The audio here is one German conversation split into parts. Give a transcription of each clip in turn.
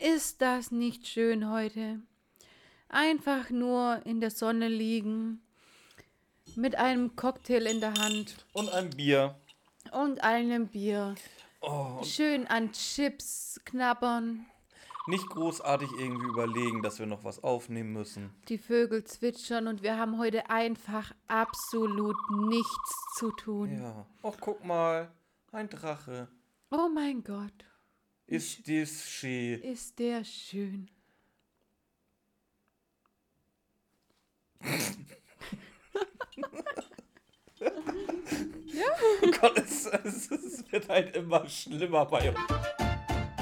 Ist das nicht schön heute? Einfach nur in der Sonne liegen, mit einem Cocktail in der Hand Und ein Bier. und einem Bier. Oh, Schön an Chips knabbern, nicht großartig irgendwie überlegen, dass wir noch was aufnehmen müssen. die Vögel zwitschern und wir haben heute einfach absolut nichts zu tun. Ja. Och, guck mal. Ein Drache. Oh mein Gott, Ist dies schön. ist der schön. Oh Gott, es, es, es wird halt immer schlimmer bei uns.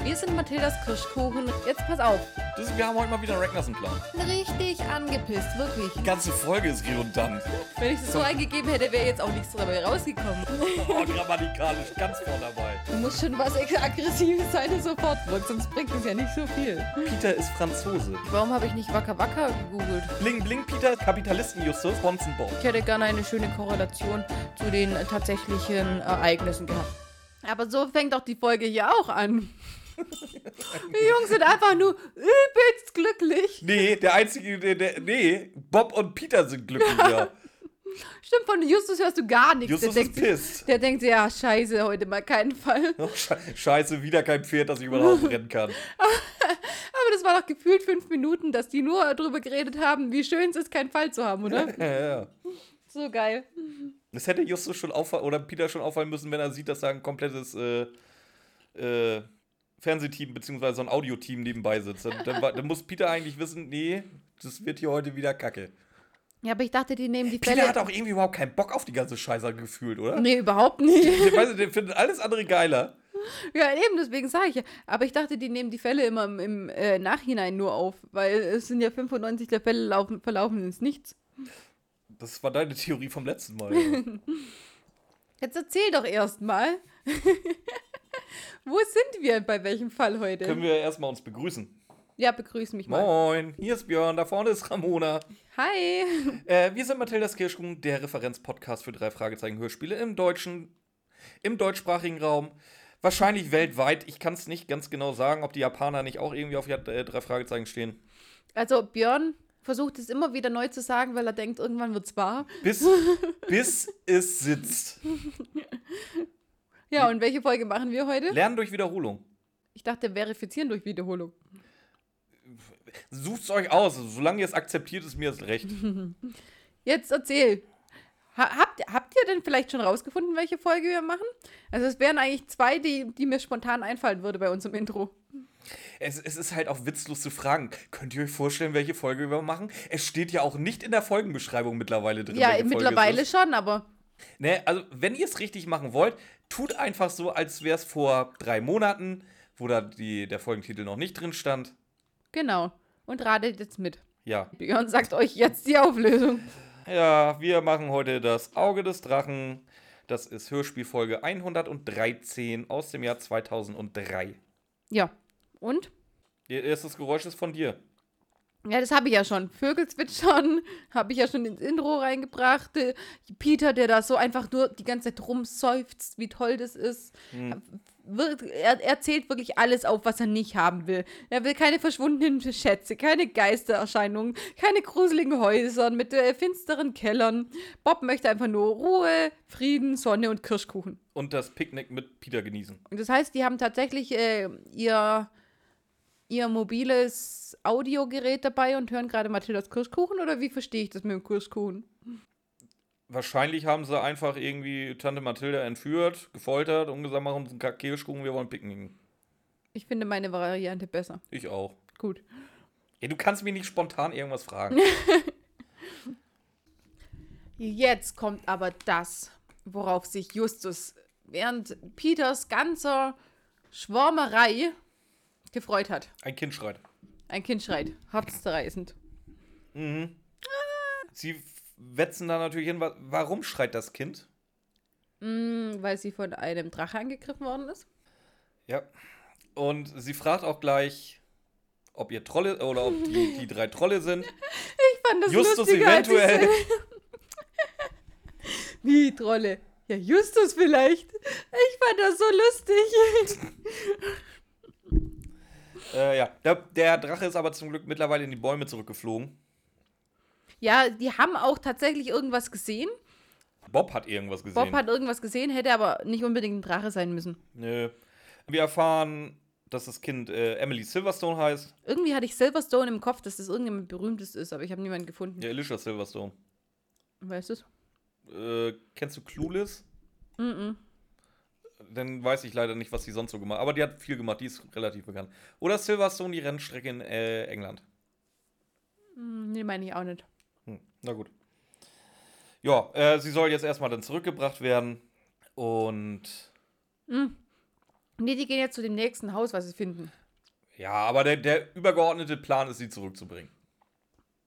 Wir sind Mathildas Kirschkuchen. Jetzt pass auf. Das, wir haben heute mal wieder einen Ragnarsson-Plan. Richtig angepisst, wirklich. Die ganze Folge ist redundant. Wenn ich es so eingegeben hätte, wäre jetzt auch nichts dabei rausgekommen. Oh, grammatikalisch ganz vorne dabei. Du musst schon was Aggressives sein und sofort wirkt, sonst bringt es ja nicht so viel. Peter ist Franzose. Warum habe ich nicht Wacker Wacker gegoogelt? Bling Bling Peter, Kapitalisten Justus, Bonzen Bob. Ich hätte gerne eine schöne Korrelation zu den äh, tatsächlichen Ereignissen gehabt. Aber so fängt doch die Folge hier auch an. Die Jungs sind einfach nur übelst glücklich. Nee, der einzige, der, der, nee, Bob und Peter sind glücklicher. Stimmt, von Justus hörst du gar nichts. Justus der, ist denkt, pissed. der denkt, ja, scheiße, heute mal keinen Fall. Oh, Sche- Scheiße, wieder kein Pferd, das ich über den Haufen rennen kann. Aber das war doch gefühlt fünf Minuten, dass die nur darüber geredet haben, wie schön es ist, keinen Fall zu haben, oder? Ja, ja. So geil. Das hätte Justus schon auffallen, oder Peter schon auffallen müssen, wenn er sieht, dass da ein komplettes äh, äh, Fernsehteam bzw. so ein Audioteam nebenbei sitzt. Dann, dann, dann muss Peter eigentlich wissen, nee, das wird hier heute wieder kacke. Ja, aber ich dachte, die nehmen die Peter Fälle. hat auch irgendwie überhaupt keinen Bock auf die ganze Scheiße gefühlt, oder? Nee, überhaupt nicht. Ich weiß, nicht, der findet alles andere geiler. Ja, eben, deswegen sage ich ja. Aber ich dachte, die nehmen die Fälle immer im, im äh, Nachhinein nur auf, weil es sind ja 95 der Fälle laufen, verlaufen ins Nichts. Das war deine Theorie vom letzten Mal. Ja. Jetzt erzähl doch erst mal. Wo sind wir bei welchem Fall heute? Können wir erstmal uns begrüßen. ja, begrüß mich mal. Moin, hier ist Björn, da vorne ist Ramona. Hi. Äh, wir sind Mathildas Kirschkuchen, der Referenzpodcast für drei Fragezeichen Hörspiele im deutschen, im deutschsprachigen Raum. Wahrscheinlich weltweit. Ich kann es nicht ganz genau sagen, ob die Japaner nicht auch irgendwie auf äh, drei Fragezeichen stehen. Also, Björn versucht es immer wieder neu zu sagen, weil er denkt, irgendwann wird's wahr. Bis, bis es sitzt. Ja, und welche Folge machen wir heute? Lernen durch Wiederholung. Ich dachte, verifizieren durch Wiederholung. Sucht's euch aus. Solange ihr es akzeptiert, ist mir das recht. Jetzt erzähl. Ha habt, habt ihr denn vielleicht schon rausgefunden, welche Folge wir machen? Also es wären eigentlich zwei, die, die mir spontan einfallen würde bei uns im Intro. Es, es ist halt auch witzlos zu fragen. Könnt ihr euch vorstellen, welche Folge wir machen? Es steht ja auch nicht in der Folgenbeschreibung mittlerweile drin. Ja, mittlerweile schon, aber Ne, also wenn ihr es richtig machen wollt, tut einfach so, als wäre es vor drei Monaten, wo da die, der Folgentitel noch nicht drin stand. genau. Und ratet jetzt mit. Ja. Björn sagt euch jetzt die Auflösung. Ja, wir machen heute das Auge des Drachen. Das ist Hörspielfolge 113 aus dem Jahr 2003. Ja. Und? Ihr erstes Geräusch ist von dir. Ja, das habe ich ja schon. Vögel zwitschern habe ich ja schon ins Intro reingebracht. Peter, der da so einfach nur die ganze Zeit rumseufzt, wie toll das ist. Wir- Er, er zählt wirklich alles auf, was er nicht haben will. Er will keine verschwundenen Schätze, keine Geistererscheinungen, keine gruseligen Häuser mit äh, finsteren Kellern. Bob möchte einfach nur Ruhe, Frieden, Sonne und Kirschkuchen. Und das Picknick mit Peter genießen. Und das heißt, die haben tatsächlich äh, ihr, ihr mobiles Audiogerät dabei und hören gerade Mathildas Kirschkuchen oder wie verstehe ich das mit dem Kirschkuchen? Wahrscheinlich haben sie einfach irgendwie Tante Mathilda entführt, gefoltert und gesagt, machen uns einen Kirschkuchen, wir wollen picknicken. Ich finde meine Variante besser. Ich auch. Gut. Ja, du kannst mir nicht spontan irgendwas fragen. Jetzt kommt aber das, worauf sich Justus während Peters ganzer Schwärmerei gefreut hat. Ein Kind schreit. Ein Kind schreit, herzzerreißend. Sie f- wetzen da natürlich hin. wa- Warum schreit das Kind? Mm, weil sie von einem Drache angegriffen worden ist. Ja. Und sie fragt auch gleich, ob ihr Trolle oder ob die, die drei Trolle sind. Ich fand das Justus lustiger, als ich eventuell. Wie Trolle? Ja, Justus vielleicht. Ich fand das so lustig. Äh, ja, der, der Drache ist aber zum Glück mittlerweile in die Bäume zurückgeflogen. Ja, die haben auch tatsächlich irgendwas gesehen. Bob hat irgendwas gesehen. Bob hat irgendwas gesehen, hätte aber nicht unbedingt ein Drache sein müssen. Nö. Wir erfahren, dass das Kind äh, Emily Silverstone heißt. Irgendwie hatte ich Silverstone im Kopf, dass das irgendjemand Berühmtes ist, aber ich habe niemanden gefunden. Ja, Alicia Silverstone. Weißt du es? Äh, kennst du Clueless? Mhm. Dann weiß ich leider nicht, was sie sonst so gemacht hat. Aber die hat viel gemacht, die ist relativ bekannt. Oder Silverstone, die Rennstrecke in äh, England. Hm, Nee, meine ich auch nicht. Hm, na gut. Ja, äh, sie soll jetzt erstmal dann zurückgebracht werden. Und Nee, die gehen jetzt zu dem nächsten Haus, was sie finden. ja, aber der, der übergeordnete Plan ist, sie zurückzubringen.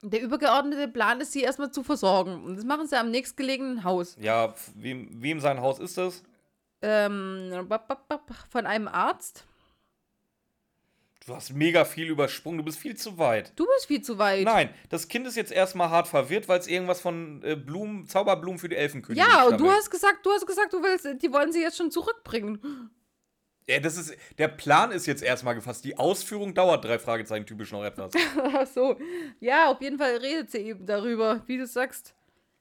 Der übergeordnete Plan ist, sie erstmal zu versorgen. Und das machen sie am nächstgelegenen Haus. Ja, wem, wem sein Haus ist das? Ähm, von einem Arzt. Du hast mega viel übersprungen, du bist viel zu weit. Du bist viel zu weit. Nein, das Kind ist jetzt erstmal hart verwirrt, weil es irgendwas von äh, Blumen, Zauberblumen für die Elfenkönigin Ja, und du hast gesagt, du hast gesagt, du willst, die wollen sie jetzt schon zurückbringen. Ja, das ist, der Plan ist jetzt erstmal gefasst. Die Ausführung dauert drei Fragezeichen typisch noch etwas. Ach so. Ja, auf jeden Fall redet sie eben darüber, wie du sagst.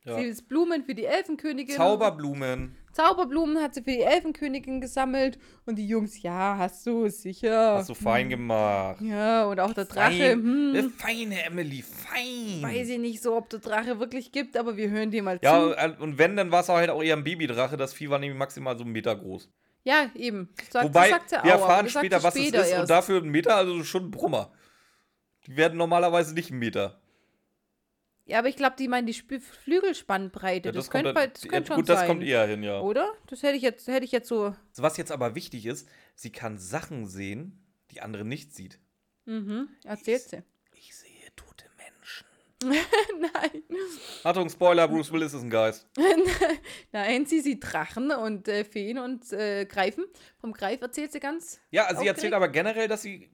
Ja. Sie ist Blumen für die Elfenkönigin. Zauberblumen. Zauberblumen hat sie für die Elfenkönigin gesammelt. Und die Jungs, ja, hast du, sicher. Hast du fein gemacht. Ja, und auch der Drache. Fein, Hm, feine Emily, fein. weiß ich nicht so, ob der Drache wirklich gibt, aber wir hören dir mal Ja, zu. äh, und wenn, dann war es halt auch eher ein Babydrache. Das Vieh war nämlich maximal so einen Meter groß. Ja, eben. Sagt, Wobei, sagt wir auch, erfahren später, was später es ist. Und erst. dafür ein Meter, also schon ein Brummer. Die werden normalerweise nicht einen Meter. Ja, aber ich glaube, die meinen die Spü Flügelspannbreite. Ja, das, kommt könnte, dann- das ja, könnte schon gut, sein. das kommt eher hin, ja. Oder? Das hätte ich jetzt, hätte ich jetzt so. Was jetzt aber wichtig ist, sie kann Sachen sehen, die andere nicht sieht. Mhm. Erzählt sie. Ich sehe tote Menschen. Nein. Achtung, Spoiler, Bruce Willis ist ein Geist. Nein, sie sieht Drachen und äh, Feen und äh, Greifen. Vom Greif erzählt sie ganz. Ja, sie Aufgeregt? erzählt aber generell, dass sie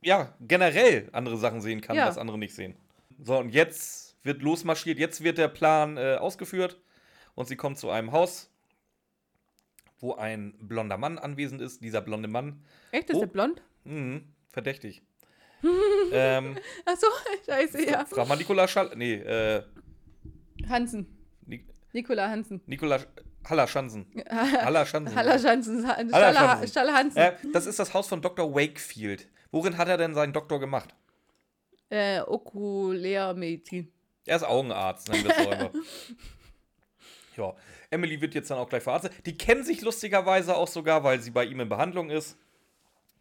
ja, generell andere Sachen sehen kann, Ja. was andere nicht sehen. So, und jetzt wird losmarschiert, jetzt wird der Plan äh, ausgeführt und sie kommt zu einem Haus, wo ein blonder Mann anwesend ist. Dieser blonde Mann, Echt, ist Oh. der blond? mh, verdächtig. ähm, Achso, scheiße, ja. Frag mal Nikola Schall. Nee, äh, Hansen. Ni Nikola Hansen. Nikola Sch- Haller Schanzen. Haller Schanzen. Haller Hansen. Haller Stalle, Schanzen. Stalle Hansen. Äh, das ist das Haus von Dr. Wakefield. Worin hat er denn seinen Doktor gemacht? Äh, Okulärmedizin. Er ist Augenarzt, nennen wir es so einfach. Ja, Emily wird jetzt dann auch gleich verarztet. Die kennen sich lustigerweise auch sogar, weil sie bei ihm in Behandlung ist.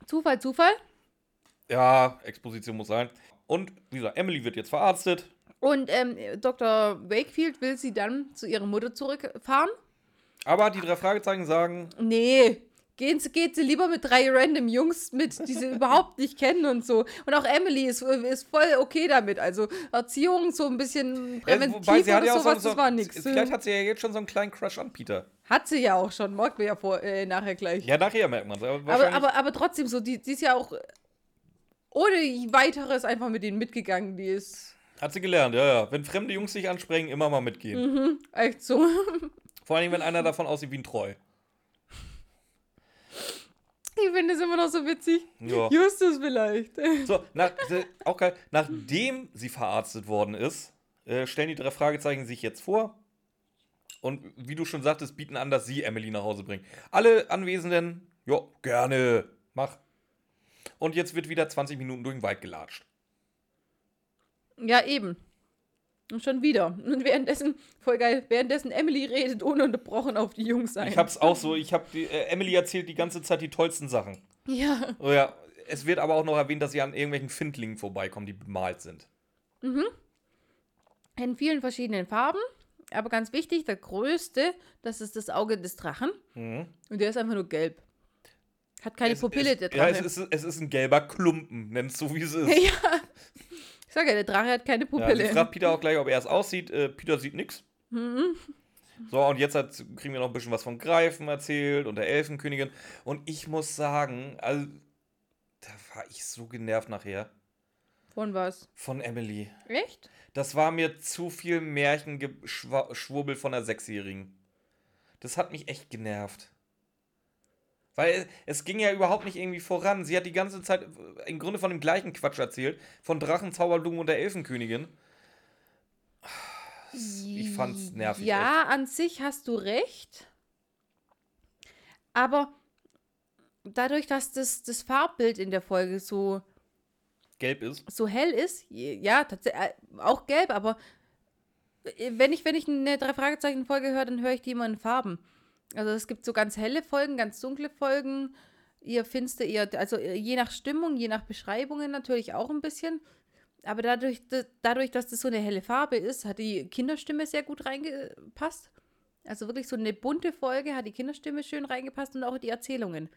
Zufall, Zufall. Ja, Exposition muss sein. Und wie gesagt, Emily wird jetzt verarztet. Und ähm, Dr. Wakefield will sie dann zu ihrer Mutter zurückfahren. Aber die drei Fragezeichen sagen, Nee, gehen sie, geht sie lieber mit drei random Jungs mit, die sie überhaupt nicht kennen und so. Und auch Emily ist, ist voll okay damit. Also Erziehung, so ein bisschen äh, präventiv wobei hat oder ja sowas, so das war nix. Vielleicht hat sie ja jetzt schon so einen kleinen Crush an Peter. Hat sie ja auch schon, merken wir ja vor, äh, nachher gleich. Ja, nachher merkt man es. Aber, aber, aber, aber trotzdem so, die, die ist ja auch ohne weiteres einfach mit denen mitgegangen. Die ist hat sie gelernt, ja, ja. Wenn fremde Jungs sich ansprechen, immer mal mitgehen. mhm, echt so. Vor allem, wenn einer davon aussieht wie ein Treu. Ich finde es immer noch so witzig. Ja. Justus vielleicht. So, nach, auch geil. Nachdem sie verarztet worden ist, äh, stellen die drei Fragezeichen sich jetzt vor. Und wie du schon sagtest, bieten an, dass sie Emily nach Hause bringen. Alle Anwesenden, ja, gerne, mach. Und jetzt wird wieder 20 Minuten durch den Wald gelatscht. Ja, eben. Und schon wieder. Und währenddessen, voll geil, währenddessen Emily redet ununterbrochen auf die Jungs ein. Ich hab's auch so, ich hab die, äh, Emily erzählt die ganze Zeit die tollsten Sachen. Ja. Oh ja, es wird aber auch noch erwähnt, dass sie an irgendwelchen Findlingen vorbeikommen, die bemalt sind. In vielen verschiedenen Farben. Aber ganz wichtig, der größte, das ist das Auge des Drachen. Mhm. Und der ist einfach nur gelb. Hat keine Es- Pupille, es, der Ja, Drache. es ist, es ist ein gelber Klumpen, nenn's so wie es ist. Ja. Ich sage ja, der Drache hat keine Ja, Pupille. sie fragt Peter auch gleich, ob er es aussieht. Äh, Peter sieht nichts. Mhm. So, und jetzt hat, kriegen wir noch ein bisschen was von Greifen erzählt und der Elfenkönigin. Und ich muss sagen, also, da war ich so genervt nachher Von was? von Emily. Echt? Das war mir zu viel Märchenschwurbel von der Sechsjährigen. Das hat mich echt genervt. Weil es ging ja überhaupt nicht irgendwie voran. Sie hat die ganze Zeit im Grunde von dem gleichen Quatsch erzählt. Von Drachen, Zauberblumen und der Elfenkönigin. Ich fand's nervig. Ja, an sich hast du recht. Aber dadurch, dass das, das Farbbild in der Folge so gelb ist. So hell ist, ja, tatsächlich äh, auch gelb, aber äh, wenn ich, wenn ich eine Drei-Fragezeichen-Folge höre, dann höre ich die immer in Farben. Also es gibt so ganz helle Folgen, ganz dunkle Folgen, ihr finster, ihr, also je nach Stimmung, je nach Beschreibungen natürlich auch ein bisschen. Aber dadurch, dadurch, dass das so eine helle Farbe ist, hat die Kinderstimme sehr gut reingepasst. Also wirklich so eine bunte Folge, hat die Kinderstimme schön reingepasst und auch die Erzählungen.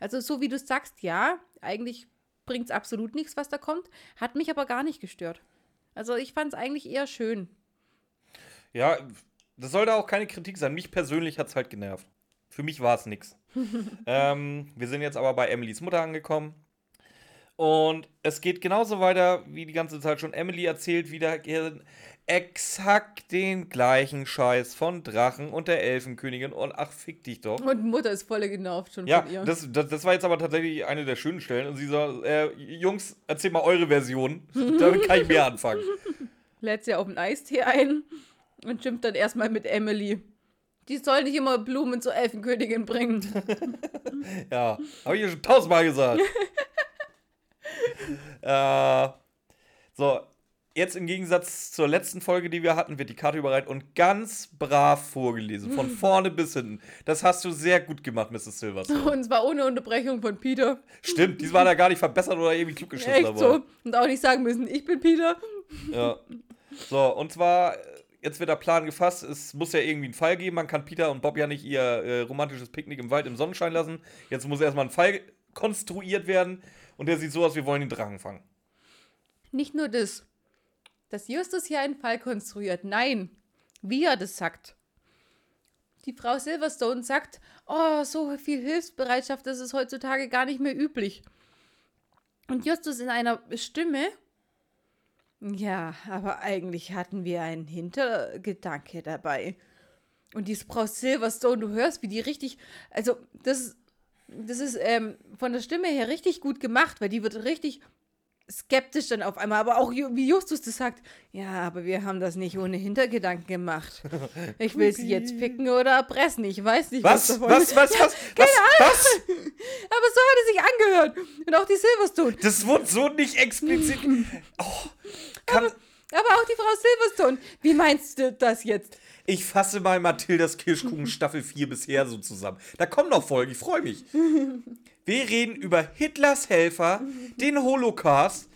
Also so wie du sagst, ja, eigentlich bringt es absolut nichts, was da kommt, hat mich aber gar nicht gestört. Also ich fand es eigentlich eher schön. Ja, das sollte auch keine Kritik sein. Mich persönlich hat es halt genervt. Für mich war es nichts. ähm, wir sind jetzt aber bei Emilys Mutter angekommen. Und es geht genauso weiter wie die ganze Zeit schon. Emily erzählt wieder exakt den gleichen Scheiß von Drachen und der Elfenkönigin und ach, fick dich doch. Und Mutter ist voll genervt schon ja, von ihr. Das, das, das war jetzt aber tatsächlich eine der schönen Stellen. Und sie sagt, äh, Jungs, erzähl mal eure Version. Damit kann ich mehr anfangen. Lädt sie auf einen Eistee ein und schimpft dann erstmal mit Emily. Die soll nicht immer Blumen zur Elfenkönigin bringen. ja, habe ich ja schon tausendmal gesagt. äh, so, jetzt im Gegensatz zur letzten Folge, die wir hatten, wird die Karte überreicht und ganz brav vorgelesen. Von vorne bis hinten. Das hast du sehr gut gemacht, Mrs. Silverstone. Und zwar ohne Unterbrechung von Peter. Stimmt, diesmal hat er gar nicht verbessert oder irgendwie klug geschissen. Echt so. Und auch nicht sagen müssen, ich bin Peter. Ja. So, und zwar, jetzt wird der Plan gefasst. Es muss ja irgendwie einen Fall geben. Man kann Peter und Bob ja nicht ihr äh, romantisches Picknick im Wald im Sonnenschein lassen. Jetzt muss erstmal ein Fall konstruiert werden. Und der sieht so aus, wir wollen den Drachen fangen. Nicht nur das dass Justus hier einen Fall konstruiert. Nein, wie er das sagt. Die Frau Silverstone sagt, oh, so viel Hilfsbereitschaft, das ist heutzutage gar nicht mehr üblich. Und Justus in einer Stimme, ja, aber eigentlich hatten wir einen Hintergedanke dabei. Und die Frau Silverstone, du hörst, wie die richtig, also das, das ist ähm, von der Stimme her richtig gut gemacht, weil die wird richtig skeptisch dann auf einmal, aber auch wie Justus das sagt, ja, aber wir haben das nicht ohne Hintergedanken gemacht. Ich will sie jetzt ficken oder erpressen, ich weiß nicht, was, was davon was, was, was, Keine was, was? Aber so hat es sich angehört. Und auch die Silverstone. Das wurde so nicht explizit. Oh, aber, aber auch die Frau Silverstone. Wie meinst du das jetzt? Ich fasse mal Mathildas Kirschkuchen Staffel 4 bisher so zusammen. Da kommen noch Folgen, ich freue mich. Wir reden über Hitlers Helfer, den Holocaust,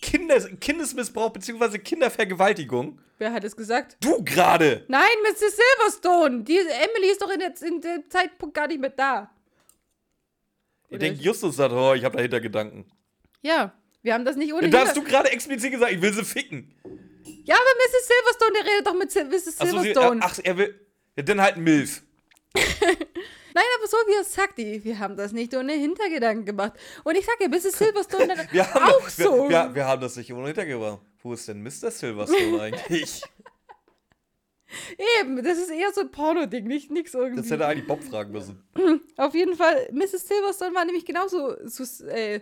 Kindes Kindesmissbrauch bzw. Kindervergewaltigung. Wer hat es gesagt? Du gerade! Nein, Mrs. Silverstone! Die Emily ist doch in, der, in dem Zeitpunkt gar nicht mehr da. Ich denke, Justus sagt, oh, ich habe dahinter Gedanken. Ja, wir haben das nicht ohne. Da hast du gerade explizit gesagt, ich will sie ficken. Ja, aber Mrs. Silverstone, der redet doch mit Mrs. Silverstone. Ach, er will. Ja, dann halt Milf. Nein, aber so wie er es sagt, wir haben das nicht ohne Hintergedanken gemacht. Und ich sage, Mrs. Silverstone wir haben auch das, so. Wir, wir, wir, haben das nicht ohne Hintergedanken gemacht. Wo ist denn Mr. Silverstone eigentlich? Eben, das ist eher so ein Porno-Ding, nicht nix irgendwie. Das hätte eigentlich Bob fragen müssen. Auf jeden Fall, Mrs. Silverstone war nämlich genauso, sus äh,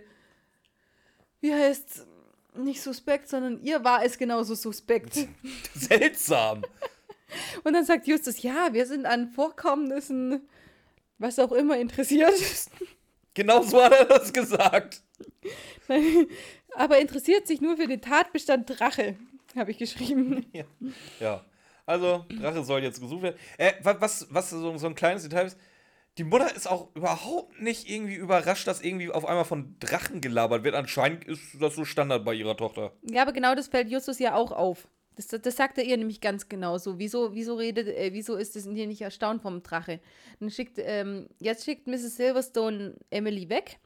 wie heißt nicht suspekt, sondern ihr war es genauso suspekt. Seltsam. Und dann sagt Justus, ja, wir sind an Vorkommnissen was auch immer interessiert. Genau so hat er das gesagt. Aber interessiert sich nur für den Tatbestand Drache, habe ich geschrieben. Ja. ja. Also, Drache soll jetzt gesucht werden. Äh, was, was so, so ein kleines Detail ist, die Mutter ist auch überhaupt nicht irgendwie überrascht, dass irgendwie auf einmal von Drachen gelabert wird. Anscheinend ist das so Standard bei ihrer Tochter. Ja, aber genau das fällt Justus ja auch auf. Das, das sagt er ihr nämlich ganz genau so. Wieso, wieso redet, äh, wieso ist es hier nicht erstaunt vom Drache? Dann schickt, ähm, jetzt schickt Mrs. Silverstone Emily weg.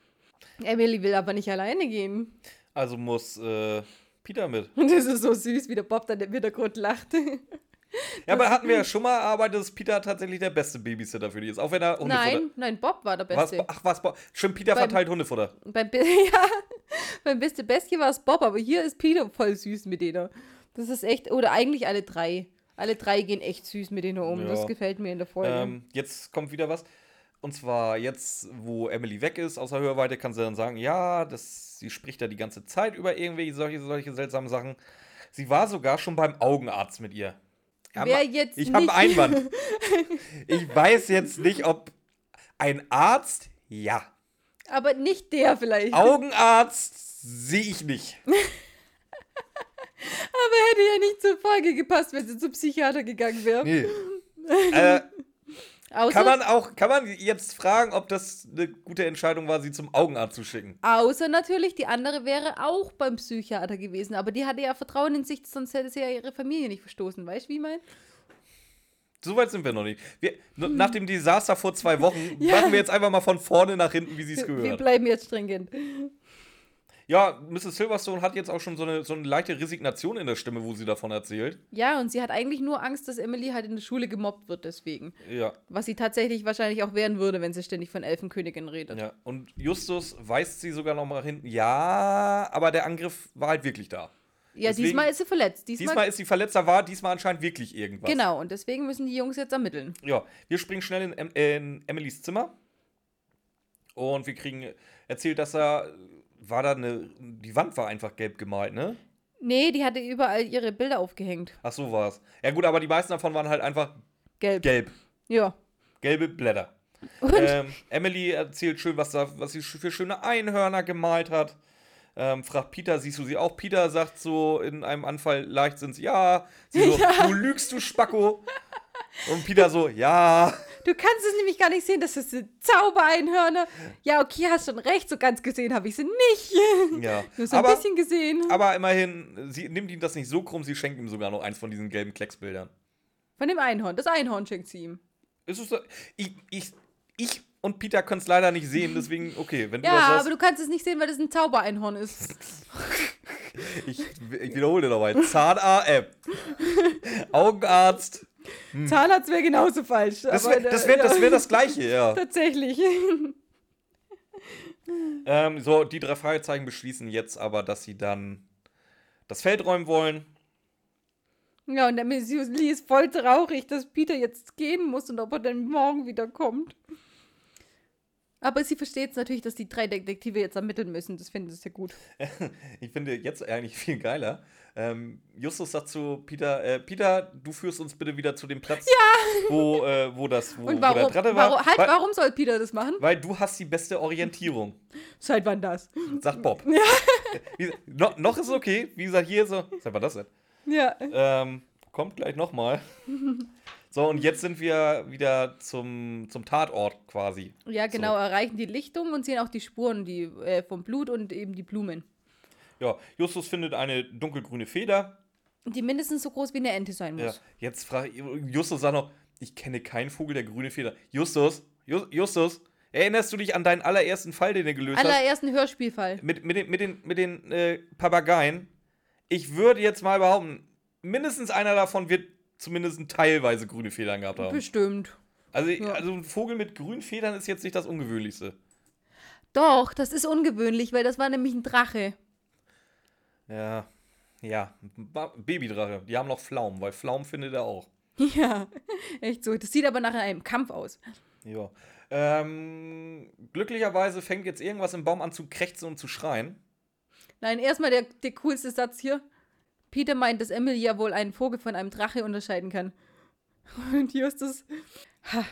Emily will aber nicht alleine gehen. Also muss äh, Peter mit. Und das ist so süß, wie der Bob dann im Hintergrund lacht. Ja, aber hatten wir ja schon mal erarbeitet, dass Peter tatsächlich der beste Babysitter für die ist. Auch wenn er Hundefutter. Nein, nein, Bob war der Beste. Was, ach, was Bob? Stimmt, Peter beim, verteilt Hundefutter. Beim, ja, beim beste Bestien war es Bob, aber hier ist Peter voll süß mit denen. Das ist echt, oder eigentlich alle drei. Alle drei gehen echt süß mit denen um. Ja. Das gefällt mir in der Folge. Ähm, jetzt kommt wieder was. Und zwar jetzt, wo Emily weg ist, außer Hörweite, kann sie dann sagen, ja, das, sie spricht da die ganze Zeit über irgendwelche solche, solche seltsamen Sachen. Sie war sogar schon beim Augenarzt mit ihr. Wer jetzt ich habe einen Einwand. ich weiß jetzt nicht, ob ein Arzt, ja. Aber nicht der vielleicht. Augenarzt sehe ich nicht. Aber hätte ja nicht zur Folge gepasst, wenn sie zum Psychiater gegangen wäre. Nee. äh, Außer, kann, man auch, kann man jetzt fragen, ob das eine gute Entscheidung war, sie zum Augenarzt zu schicken? außer natürlich, die andere wäre auch beim Psychiater gewesen. Aber die hatte ja Vertrauen in sich, sonst hätte sie ja ihre Familie nicht verstoßen. Weißt du, wie ich meine? So weit sind wir noch nicht. Wir, n- Nach dem Desaster vor zwei Wochen Ja. machen wir jetzt einfach mal von vorne nach hinten, wie sie es Wir gehört. bleiben jetzt stringent. Ja, Mrs. Silverstone hat jetzt auch schon so eine, so eine leichte Resignation in der Stimme, wo sie davon erzählt. Ja, und sie hat eigentlich nur Angst, dass Emily halt in der Schule gemobbt wird deswegen. Ja, Was sie tatsächlich wahrscheinlich auch werden würde, wenn sie ständig von Elfenkönigin redet. ja. Und Justus weist sie sogar noch mal hinten. Ja, aber der Angriff war halt wirklich da. Ja, Deswegen- diesmal ist sie verletzt. Diesmal, Diesmal ist sie verletzt, da war diesmal anscheinend wirklich irgendwas. Genau, und deswegen müssen die Jungs jetzt ermitteln. Ja, wir springen schnell in, em in Emilys Zimmer. Und wir kriegen erzählt, dass er. War da eine. Die Wand war einfach gelb gemalt, ne? Nee, die hatte überall ihre Bilder aufgehängt. Ach so war es. Ja, gut, aber die meisten davon waren halt einfach Gelb. gelb. Ja. Gelbe Blätter. Ähm, Emily erzählt schön, was, da, was sie für schöne Einhörner gemalt hat. Ähm, fragt Peter, siehst du sie auch? Peter sagt so in einem Anfall leicht sind sie, ja. Sie so, du lügst, du Spacko. Und Peter so, ja. Du kannst es nämlich gar nicht sehen, das sind Zaubereinhörner. Ja, okay, hast schon recht, so ganz gesehen habe ich sie nicht. ja. Nur so ein Aber, bisschen gesehen. aber immerhin, sie nimmt ihm das nicht so krumm, sie schenkt ihm sogar noch eins von diesen gelben Klecksbildern. Von dem Einhorn. Das Einhorn schenkt sie ihm. Ist es so, ich, ich, ich und Peter können es leider nicht sehen, deswegen, okay, wenn du Ja, das aber sagst, du kannst es nicht sehen, weil das ein Zaubereinhorn ist. ich, ich wiederhole nochmal. Zahnarzt, äh, Augenarzt, Zahnarzt wäre genauso falsch. Hm. Das wäre das, wär, ja. das, wär das Gleiche, ja. Tatsächlich. ähm, so, die drei Fragezeichen beschließen jetzt aber, dass sie dann das Feld räumen wollen. Ja, und der Messias Lee ist voll traurig, dass Peter jetzt gehen muss und ob er dann morgen wieder kommt. Aber sie versteht es natürlich, dass die drei Detektive jetzt ermitteln müssen. Das finden sie sehr gut. Ich finde jetzt eigentlich viel geiler. Ähm, Justus sagt zu Peter, äh, Peter, du führst uns bitte wieder zu dem Platz, wo, äh, wo, das, wo, Und wo der warum, Drache war. warum, halt, weil, warum soll Peter das machen? weil du hast die beste Orientierung, Seit wann das? sagt Bob. Wie, no, noch ist okay. Wie gesagt, hier so. Was war das denn? Ja. Ähm, kommt gleich nochmal. So, und jetzt sind wir wieder zum, zum Tatort quasi. Ja, genau, erreichen die Lichtung und sehen auch die Spuren die, äh, vom Blut und eben die Blumen. Ja, Justus findet eine dunkelgrüne Feder. Die mindestens so groß wie eine Ente sein Ja, muss. jetzt fragt Justus sagt noch, ich kenne keinen Vogel, der grüne Feder. Justus, Ju- Justus, erinnerst du dich an deinen allerersten Fall, den du gelöst hast? Allerersten Hörspielfall. Mit, mit den, mit den, mit den äh, Papageien. Ich würde jetzt mal behaupten, mindestens einer davon wird zumindest teilweise grüne Federn gehabt haben. Bestimmt. Also, Ja. also ein Vogel mit grünen Federn ist jetzt nicht das Ungewöhnlichste. Doch, das ist ungewöhnlich, weil das war nämlich ein Drache. Ja, ja, Ba- Babydrache. Die haben noch Pflaumen, weil Pflaumen findet er auch. Ja, echt so. Das sieht aber nach einem Kampf aus. Ja. Ähm, glücklicherweise fängt jetzt irgendwas im Baum an zu krächzen und zu schreien. Nein, erstmal der, der coolste Satz hier. Peter meint, dass Emily ja wohl einen Vogel von einem Drache unterscheiden kann. Und Justus, ha,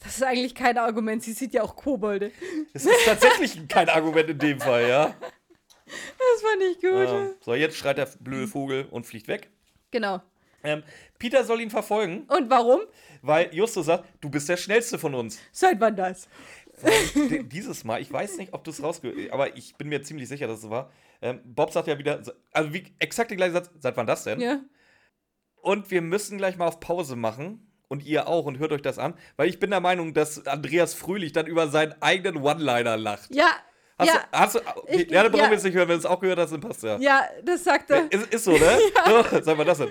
das ist eigentlich kein Argument. Sie sieht ja auch Kobolde. Das ist tatsächlich kein Argument in dem Fall, ja. Das fand ich gut. Ähm, so, jetzt schreit der blöde Vogel und fliegt weg. Genau. Ähm, Peter soll ihn verfolgen, Und warum? weil Justus sagt, du bist der Schnellste von uns. Seit wann das? Dieses Mal, ich weiß nicht, ob du es rausgehört aber ich bin mir ziemlich sicher, dass es war. Ähm, Bob sagt ja wieder, also wie exakt der gleiche Satz, seit wann das denn? Ja. Und wir müssen gleich mal auf Pause machen. Und ihr auch und hört euch das an, weil ich bin der Meinung, dass Andreas Fröhlich dann über seinen eigenen One-Liner lacht. Ja. Hast ja. du, hast du, okay, Ich- ja, da brauchen ja. wir jetzt nicht hören, wenn du es auch gehört hast, dann passt ja. Ja, das sagt er. Ist, ist so, ne? So, sag mal das denn.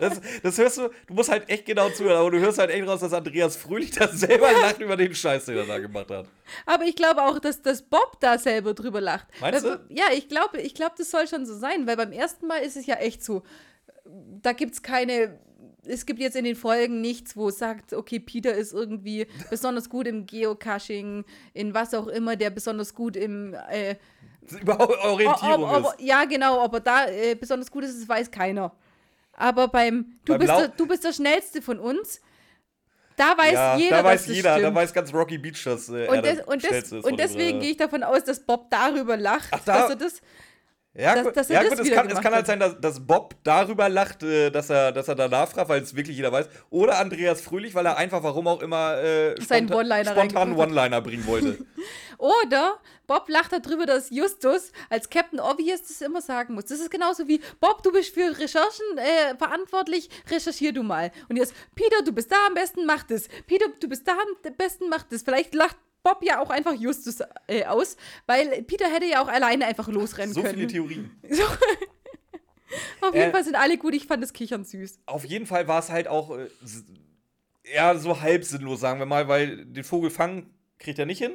Das, das hörst du, du musst halt echt genau zuhören, aber du hörst halt echt raus, dass Andreas Fröhlich da selber lacht über den Scheiß, den er da gemacht hat. Aber ich glaube auch, dass, dass Bob da selber drüber lacht. Meinst weil, du? Ja, ich glaube, ich glaube, das soll schon so sein, weil beim ersten Mal ist es ja echt so. Da gibt es keine es gibt jetzt in den Folgen nichts, wo es sagt, okay, Peter ist irgendwie besonders gut im Geocaching, in was auch immer, der besonders gut im äh, Überhaupt Orientierung ob, ob, ist. Ja, genau, ob er da äh, besonders gut ist, das weiß keiner. Aber beim, du, Beim bist der, du bist der Schnellste von uns, da weiß ja, jeder, da weiß jeder, stimmt. da weiß ganz Rocky Beach, dass äh, er und, der des, und, des, und deswegen uns, gehe ich davon aus, dass Bob darüber lacht, Ach, da- dass er das. Ja, dass- gut, dass ja, das gut es, kann, es kann halt sein, dass, dass Bob darüber lacht, äh, dass er, dass er danach fragt, weil es wirklich jeder weiß. Oder Andreas Fröhlich, weil er einfach, warum auch immer, äh, Seinen spontan reingebracht hat. One-Liner bringen wollte. Oder Bob lacht darüber, dass Justus als Captain Obvious das immer sagen muss. Das ist genauso wie, Bob, du bist für Recherchen äh, verantwortlich, recherchier du mal. Und jetzt, Peter, du bist da am besten, mach das. Peter, du bist da am besten, mach das. Vielleicht lacht Bob ja auch einfach Justus äh, aus, weil Peter hätte ja auch alleine einfach losrennen so können. viele Theorien. So. Auf jeden Äh, Fall sind alle gut, ich fand das Kichern süß. Auf jeden Fall war es halt auch äh, eher so halb sinnlos, sagen wir mal, weil den Vogel fangen kriegt er nicht hin.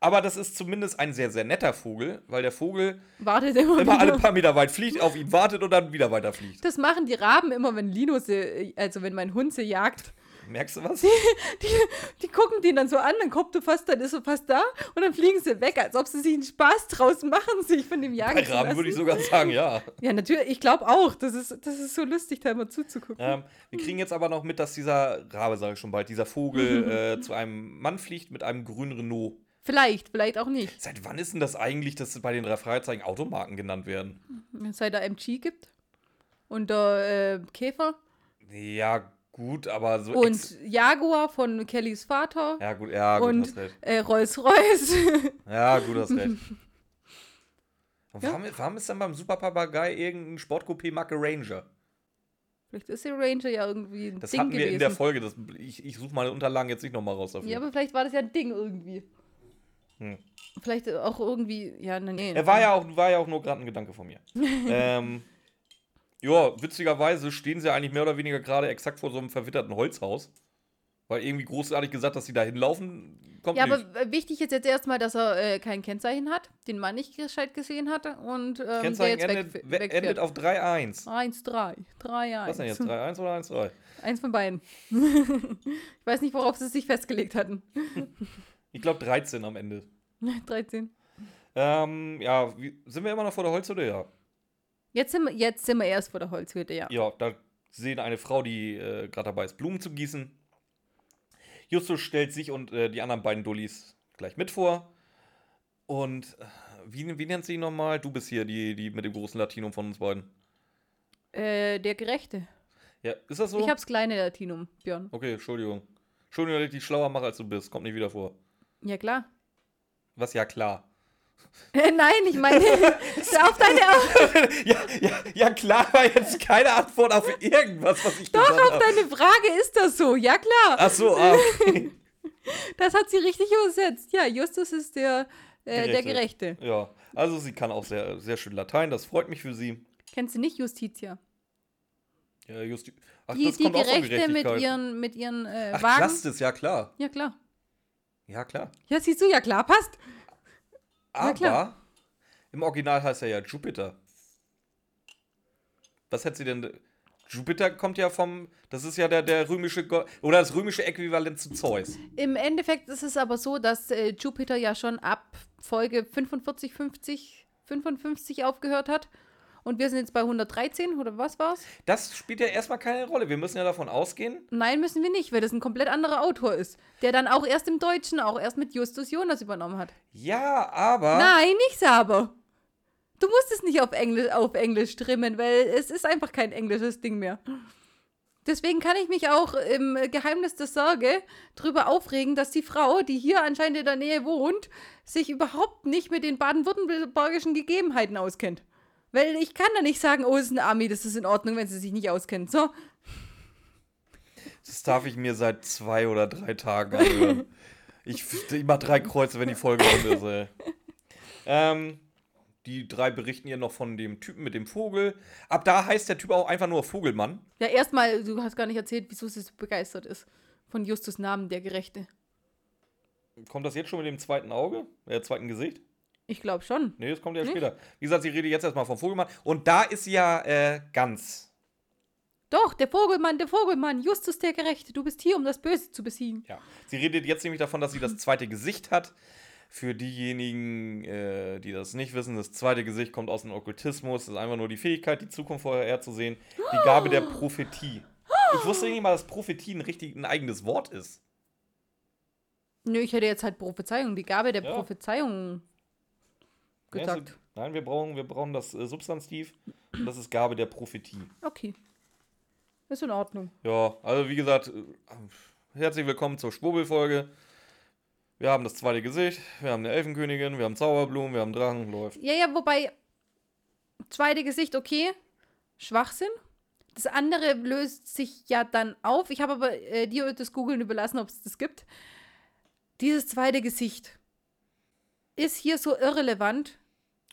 Aber das ist zumindest ein sehr, sehr netter Vogel, weil der Vogel Wartet immer, immer alle paar Meter weit fliegt, auf ihn wartet und dann wieder weiter fliegt. Das machen die Raben immer, wenn Lino sie, also wenn mein Hund sie jagt. Merkst du was? Die, die gucken den dann so an, dann kommt du fast, dann ist er fast da und dann fliegen sie weg, als ob sie sich einen Spaß draus machen, sich von dem Jagen Bei zu Raben würde ich sogar sagen, ja. Ja, natürlich, ich glaube auch. Das ist, das ist so lustig, da immer zuzugucken. Ähm, wir kriegen jetzt aber noch mit, dass dieser Rabe, sage ich schon bald, dieser Vogel äh, zu einem Mann fliegt mit einem grünen Renault. Vielleicht, vielleicht auch nicht. Seit wann ist denn das eigentlich, dass bei den drei Fragezeichen Automarken genannt werden? Seit er MG gibt und der äh, Käfer Ja, gut, aber so. und Jaguar von Kellys Vater ja, gut, ja, gut, und hast recht. äh, Rolls-Royce. Ja, gut, hast recht. Und Ja. warum, warum ist dann beim Superpapagei irgendein Sportcoupé Marke Ranger? vielleicht ist der Ranger ja irgendwie ein Das Ding hatten wir gewesen. in der Folge. Das, ich ich suche meine Unterlagen jetzt nicht nochmal raus dafür. ja, aber vielleicht war das ja ein Ding irgendwie. Hm. Vielleicht auch irgendwie, ja, nee. Er war ja auch, war ja auch nur gerade ein Gedanke von mir. ähm, ja, witzigerweise stehen sie eigentlich mehr oder weniger gerade exakt vor so einem verwitterten Holzhaus. Weil irgendwie großartig gesagt, dass sie da hinlaufen, kommt Ja, nicht. aber äh, wichtig ist jetzt erstmal, dass er äh, kein Kennzeichen hat, den Mann nicht gescheit gesehen hatte und ähm, der Kennzeichen jetzt endet, weg, we- wegfährt. endet auf 3-1. 1, 3. 3, 1. Was denn jetzt? 3-1 oder 1-3? Eins von beiden. ich weiß nicht, worauf sie sich festgelegt hatten. Ich glaube 13 am Ende. 13. Ähm, ja, wie, sind wir immer noch vor der Holzhütte? Ja. Jetzt sind, wir, jetzt sind wir erst vor der Holzhütte, ja. Ja, da sehen eine Frau, die äh, gerade dabei ist, Blumen zu gießen. Justus stellt sich und äh, die anderen beiden Dullis gleich mit vor. Und äh, wie, wie nennt sie ihn nochmal? Du bist hier die, die mit dem großen Latinum von uns beiden. Äh, der Gerechte. Ja, ist das so? Ich hab's kleine Latinum, Björn. okay, Entschuldigung. Entschuldigung, dass ich dich schlauer mache, als du bist. Kommt nicht wieder vor. Ja, klar. Was ja klar. Äh, nein, ich meine, auf deine, ja, ja, ja, klar war jetzt keine Antwort auf irgendwas, was ich doch, gesagt auf habe. deine Frage ist das so. Ja, klar. Ach so, ah, okay. Das hat sie richtig übersetzt. Ja, Justus ist der, äh, der Gerechte. Gerechte. Ja, also sie kann auch sehr, sehr schön Latein. Das freut mich für sie. Kennst du nicht Justitia? Ja, just, ach, Die, das die kommt auch Gerechte mit Gerechtigkeit. ihren, mit ihren äh, Ach, Wagen. Justice, ja klar. Ja, klar. Ja, klar. Ja, siehst du, ja klar, passt. Aber im Original heißt er ja Jupiter. Was hätte sie denn. Jupiter kommt ja vom. Das ist ja der, der römische Gott. Oder das römische Äquivalent zu Zeus. Im Endeffekt ist es aber so, dass äh, Jupiter ja schon ab Folge 45, 50, 55 aufgehört hat. Und wir sind jetzt bei 113, oder was war's? Das spielt ja erstmal keine Rolle. Wir müssen ja davon ausgehen. Nein, müssen wir nicht, weil das ein komplett anderer Autor ist. Der dann auch erst im Deutschen, auch erst mit Justus Jonas übernommen hat. Ja, aber. Nein, nicht aber. Du musst es nicht auf Englisch, auf Englisch trimmen, weil es ist einfach kein englisches Ding mehr. Deswegen kann ich mich auch im Geheimnis der Sorge drüber aufregen, dass die Frau, die hier anscheinend in der Nähe wohnt, sich überhaupt nicht mit den baden-württembergischen Gegebenheiten auskennt. Weil ich kann da nicht sagen, oh, es ist eine Armee, das ist in Ordnung, wenn sie sich nicht auskennt. So, Das darf ich mir seit zwei oder drei Tagen anhören. ich, ich mach drei Kreuze, wenn die Folge rum ist, ey. Ähm, die drei berichten ihr noch von dem Typen mit dem Vogel. Ab da heißt der Typ auch einfach nur Vogelmann. ja, erstmal, du hast gar nicht erzählt, wieso sie so begeistert ist. Von Justus Namen, der Gerechte. Kommt das jetzt schon mit dem zweiten Auge? Äh, zweiten Gesicht? Ich glaube schon. Nee, das kommt ja Nicht? später. Wie gesagt, sie redet jetzt erstmal vom Vogelmann. Und da ist sie ja äh, ganz. Doch, der Vogelmann, der Vogelmann, Justus der Gerechte, du bist hier, um das Böse zu besiegen. Ja. Sie redet jetzt nämlich davon, dass sie das zweite Gesicht hat. Für diejenigen, äh, die das nicht wissen, das zweite Gesicht kommt aus dem Okkultismus. Das ist einfach nur die Fähigkeit, die Zukunft vorher zu sehen. Die Gabe der Prophetie. Ich wusste nicht mal, dass Prophetie ein richtig ein eigenes Wort ist. Nö, ich hätte jetzt halt Prophezeiung, die Gabe der Ja. Prophezeiung Gesagt. also- nein, wir brauchen, wir brauchen das äh, Substantiv. Das ist Gabe der Prophetie. Okay. Ist in Ordnung. Ja, also wie gesagt, äh, herzlich willkommen zur Schwurbelfolge. Wir haben das zweite Gesicht, wir haben eine Elfenkönigin, wir haben Zauberblumen, wir haben Drachen, läuft. Ja, ja, wobei, zweite Gesicht, okay, Schwachsinn. Das andere löst sich ja dann auf. Ich habe aber äh, dir das Googeln überlassen, ob es das gibt. Dieses zweite Gesicht ist hier so irrelevant.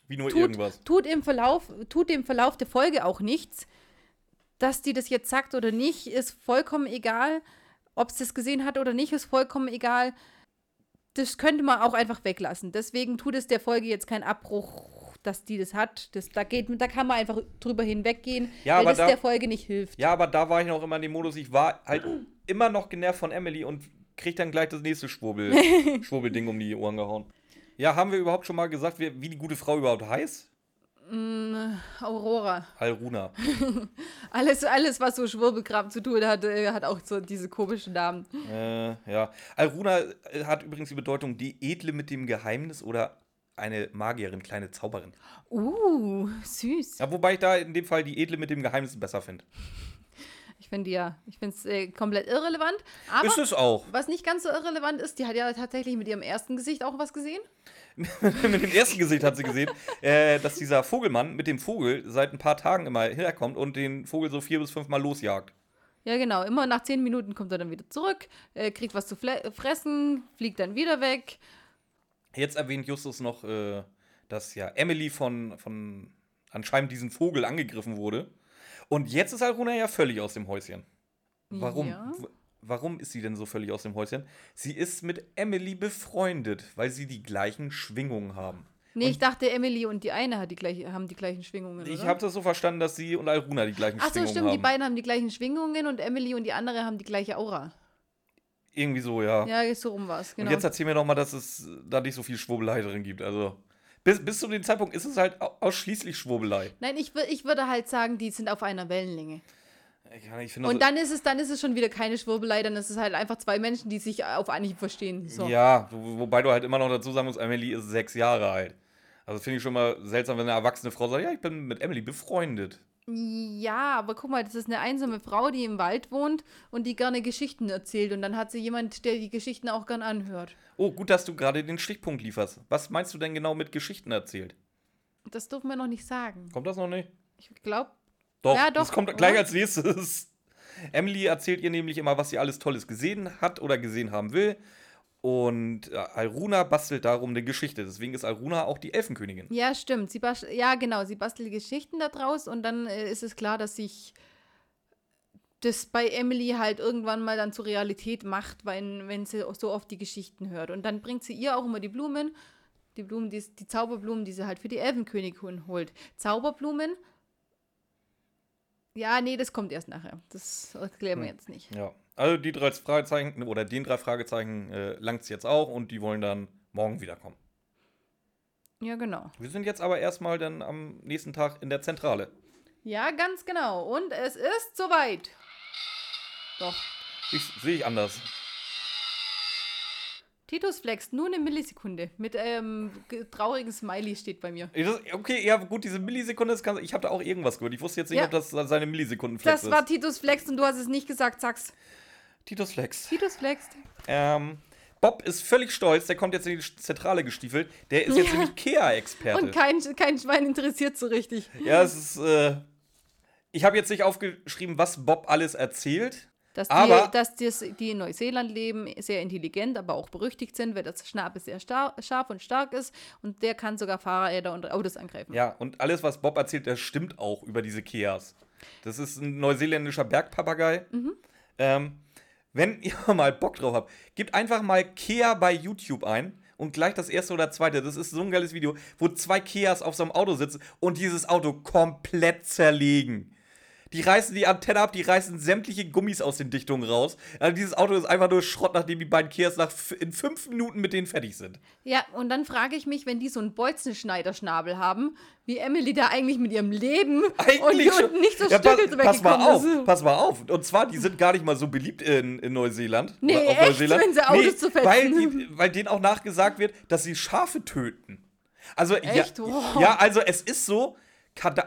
Wie nur Tut, irgendwas. tut, im Verlauf, tut im Verlauf der Folge auch nichts. Dass die das jetzt sagt oder nicht, ist vollkommen egal. Ob es das gesehen hat oder nicht, ist vollkommen egal. Das könnte man auch einfach weglassen. Deswegen tut es der Folge jetzt keinen Abbruch, dass die das hat. Das, da, geht, da kann man einfach drüber hinweggehen, Ja, weil das da- der Folge nicht hilft. Ja, aber da war ich noch immer in dem Modus, ich war halt immer noch genervt von Emily und krieg dann gleich das nächste Schwurbel, Schwurbelding um die Ohren gehauen. Ja, haben wir überhaupt schon mal gesagt, wie, wie die gute Frau überhaupt heißt? Aurora. Alruna. Alles, alles, was so Schwurbelkram zu tun hat, äh, hat auch so diese komischen Namen. Äh, ja. Alruna äh, hat übrigens die Bedeutung die Edle mit dem Geheimnis oder eine Magierin, kleine Zauberin. Uh, süß. Ja, wobei ich da in dem Fall die Edle mit dem Geheimnis besser finde. Ich finde ja, ich finde es äh, komplett irrelevant. Aber Ist es auch. was nicht ganz so irrelevant ist, die hat ja tatsächlich mit ihrem ersten Gesicht auch was gesehen. mit dem ersten Gesicht hat sie gesehen, äh, dass dieser Vogelmann mit dem Vogel seit ein paar Tagen immer herkommt und den Vogel so vier bis fünf Mal losjagt. Ja, genau. Immer nach zehn Minuten kommt er dann wieder zurück, äh, kriegt was zu fressen, fliegt dann wieder weg. Jetzt erwähnt Justus noch, äh, dass ja Emily von, von anscheinend diesem Vogel angegriffen wurde. Und jetzt ist Alruna ja völlig aus dem Häuschen. Warum? Ja. Warum ist sie denn so völlig aus dem Häuschen? Sie ist mit Emily befreundet, weil sie die gleichen Schwingungen haben. Nee, ich dachte, Emily und die eine hat die gleiche, haben die gleichen Schwingungen. Ich habe das so verstanden, dass sie und Alruna die gleichen Ach so, Schwingungen stimmt, haben. die beiden haben die gleichen Schwingungen und Emily und die andere haben die gleiche Aura. Irgendwie so, ja. Ja, so rum war's, genau. Und jetzt erzähl mir doch mal, dass es da nicht so viel Schwurbelei drin gibt. Also, bis, bis zu dem Zeitpunkt ist es halt au- ausschließlich Schwurbelei. Nein, ich, ich würde halt sagen, die sind auf einer Wellenlänge. Ich, ich Und dann ist es, dann ist es schon wieder keine Schwurbelei, dann ist es halt einfach zwei Menschen, die sich auf Anhieb verstehen. So. Ja, wo, wobei du halt immer noch dazu sagen musst, Emily ist sechs Jahre alt. Also finde ich schon mal seltsam, wenn eine erwachsene Frau sagt, ja, ich bin mit Emily befreundet. Ja, aber guck mal, das ist eine einsame Frau, die im Wald wohnt und die gerne Geschichten erzählt. Und dann hat sie jemand, der die Geschichten auch gern anhört. Oh, gut, dass du gerade den Stichpunkt lieferst. Was meinst du denn genau mit Geschichten erzählt? Das dürfen wir noch nicht sagen. Kommt das noch nicht? Ich glaube, Doch, Ja, das doch, kommt gleich oder? als nächstes. Emily erzählt ihr nämlich immer, was sie alles Tolles gesehen hat oder gesehen haben will. Und äh, Alruna bastelt darum eine Geschichte. Deswegen ist Alruna auch die Elfenkönigin. ja, stimmt. Sie ja, genau, sie bastelt Geschichten da draus und dann äh, ist es klar, dass sich das bei Emily halt irgendwann mal dann zur Realität macht, wenn, wenn sie so oft die Geschichten hört. Und dann bringt sie ihr auch immer die Blumen, die Blumen, die, die Zauberblumen, die sie halt für die Elfenkönigin holt. Zauberblumen, ja, nee, das kommt erst nachher. Das erklären wir Hm. jetzt nicht. Ja. Also die drei Fragezeichen oder den drei Fragezeichen äh, langt es jetzt auch und die wollen dann morgen wiederkommen. Ja, genau. Wir sind jetzt aber erstmal dann am nächsten Tag in der Zentrale. Ja, ganz genau. Und es ist soweit. Doch. Ich sehe ich anders. Titus flext nur eine Millisekunde. Mit ähm, ge- traurigen Smiley steht bei mir. Das- Okay, ja gut, diese Millisekunde, das kann, ich habe da auch irgendwas gehört. Ich wusste jetzt nicht, Ja. ob das seine Millisekundenflex Das war ist. Titus Flex und du hast es nicht gesagt, sag's. Titus Flex. Titus flext. Ähm, Bob ist völlig stolz, der kommt jetzt in die Zentrale gestiefelt. Der ist jetzt Ja. nämlich Kea-Experte. Und kein, kein Schwein interessiert so richtig. Ja, es ist. Äh, ich habe jetzt nicht aufgeschrieben, was Bob alles erzählt. Dass, Aber- die, dass das, die in Neuseeland leben, sehr intelligent, aber auch berüchtigt sind, weil das Schnabel sehr scharf und stark ist. Und der kann sogar Fahrräder und Autos angreifen. Ja, und alles, was Bob erzählt, das stimmt auch über diese Keas. Das ist ein neuseeländischer Bergpapagei. Ähm, wenn ihr mal Bock drauf habt, gebt einfach mal Kea bei YouTube ein und gleich das erste oder zweite. Das ist so ein geiles Video, wo zwei Keas auf so einem Auto sitzen und dieses Auto komplett zerlegen. Die reißen die Antenne ab, die reißen sämtliche Gummis aus den Dichtungen raus. Also dieses Auto ist einfach nur Schrott, nachdem die beiden Kias nach in fünf Minuten mit denen fertig sind. Ja, und dann frage ich mich, wenn die so einen Bolzenschneiderschnabel haben, wie Emily da eigentlich mit ihrem Leben und die schon- unten nicht so Ja, pass, pass mal auf, ist. pass mal auf. Und zwar, die sind gar nicht mal so beliebt in, in Neuseeland. Nee, auf echt? Neuseeland. Wenn sie Autos zu fetzen. weil, die, weil denen auch nachgesagt wird, dass sie Schafe töten. Also, Echt? Ja, Wow. ja, also es ist so,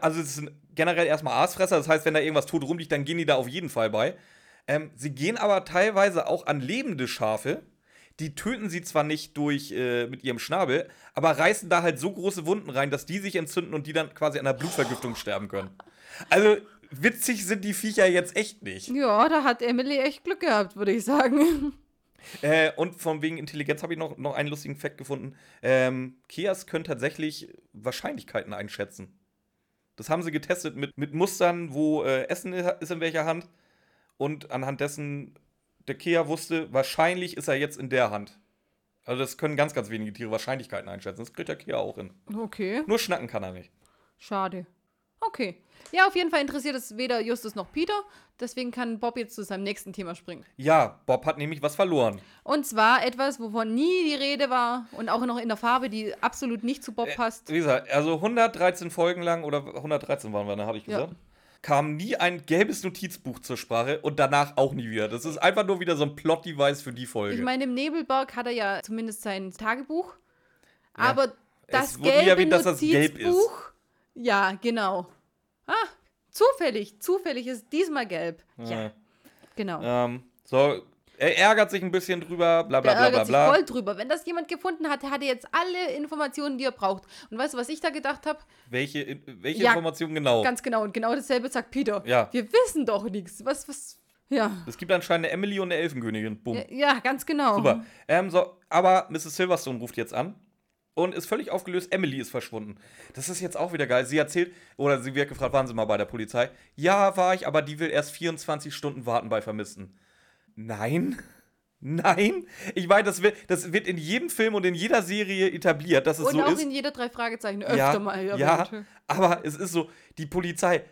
also es sind generell erstmal Aasfresser, das heißt, wenn da irgendwas tot rumliegt, dann gehen die da auf jeden Fall bei. Ähm, sie gehen aber teilweise auch an lebende Schafe. Die töten sie zwar nicht durch äh, mit ihrem Schnabel, aber reißen da halt so große Wunden rein, dass die sich entzünden und die dann quasi an einer Blutvergiftung sterben können. Also witzig sind die Viecher jetzt echt nicht. Ja, da hat Emily echt Glück gehabt, würde ich sagen. Äh, und von wegen Intelligenz habe ich noch, noch einen lustigen Fact gefunden. Ähm, Kias können tatsächlich Wahrscheinlichkeiten einschätzen. Das haben sie getestet mit, mit Mustern, wo äh, Essen ist in welcher Hand. Und anhand dessen der Kia wusste, wahrscheinlich ist er jetzt in der Hand. Also das können ganz, ganz wenige Tiere Wahrscheinlichkeiten einschätzen. Das kriegt der Kia auch hin. Okay, Nur schnacken kann er nicht. schade. Okay. Ja, auf jeden Fall interessiert es weder Justus noch Peter. Deswegen kann Bob jetzt zu seinem nächsten Thema springen. Ja, Bob hat nämlich was verloren. Und zwar etwas, wovon nie die Rede war und auch noch in der Farbe, die absolut nicht zu Bob passt. Wie gesagt, also 113 Folgen lang, oder 113 waren wir, ne, hatte ich Ja. gesagt, kam nie ein gelbes Notizbuch zur Sprache und danach auch nie wieder. Das ist einfach nur wieder so ein Plot-Device für die Folge. Ich meine, im Nebelberg hat er ja zumindest sein Tagebuch. Aber das Es gelbe erwähnt, dass das gelb ist. Ja, genau. Ah, zufällig. Zufällig ist diesmal gelb. Ja, Ja. genau. Ähm, so, er ärgert sich ein bisschen drüber, bla bla Der bla bla ärgert sich bla. voll drüber. Wenn das jemand gefunden hat, der hatte jetzt alle Informationen, die er braucht. Und weißt du, was ich da gedacht habe? Welche, welche Ja, Informationen genau? Ganz genau. Und genau dasselbe sagt Peter. Ja. Wir wissen doch nichts. Was, was. Ja. Es gibt anscheinend eine Emily und eine Elfenkönigin. Bumm. Ja, ja, ganz genau. Super. Ähm, so, aber Mrs. Silverstone ruft jetzt an und ist völlig aufgelöst. Emily ist verschwunden. Das ist jetzt auch wieder geil. Sie erzählt, oder sie wird gefragt, waren Sie mal bei der Polizei? Ja, war ich, aber die will erst 24 Stunden warten bei Vermissten. Nein. Nein. Ich meine, das wird, das wird in jedem Film und in jeder Serie etabliert, dass es Und so auch ist. in jeder drei Fragezeichen öfter ja, mal ja, erwähnt. aber es ist so, die Polizei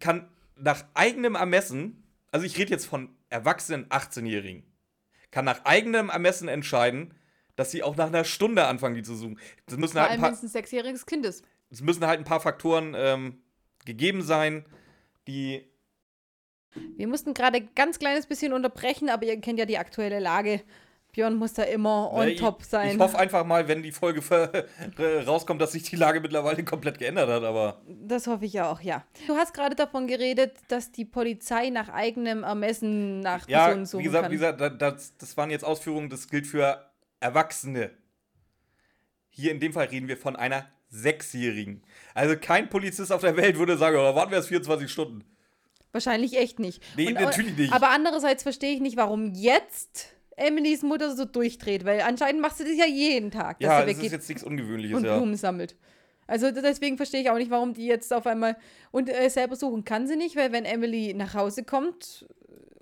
kann nach eigenem Ermessen, also ich rede jetzt von erwachsenen 18-Jährigen, kann nach eigenem Ermessen entscheiden, dass sie auch nach einer Stunde anfangen, die zu suchen. Es müssen, Vor halt ein, allem, wenn es ein sechsjähriges Kind ist. es müssen halt ein paar Faktoren ähm, gegeben sein, die. Wir mussten gerade ein ganz kleines bisschen unterbrechen, aber ihr kennt ja die aktuelle Lage. Björn muss da immer on ich, top sein. Ich hoffe einfach mal, wenn die Folge rauskommt, dass sich die Lage mittlerweile komplett geändert hat, aber. das hoffe ich auch, ja. Du hast gerade davon geredet, dass die Polizei nach eigenem Ermessen nach Ja, Personen suchen wie gesagt, kann. wie gesagt da- das, das waren jetzt Ausführungen, das gilt für Erwachsene. Hier in dem Fall reden wir von einer Sechsjährigen. Also kein Polizist auf der Welt würde sagen, oh, warten wir erst 24 Stunden. Wahrscheinlich echt nicht. Nee, natürlich nicht. Aber andererseits verstehe ich nicht, warum jetzt Emilys Mutter so durchdreht, weil anscheinend macht sie das ja jeden Tag, Ja, das ist jetzt nichts Ungewöhnliches, und ja. Blumen sammelt. Also deswegen verstehe ich auch nicht, warum die jetzt auf einmal und äh, selber suchen kann sie nicht, weil wenn Emily nach Hause kommt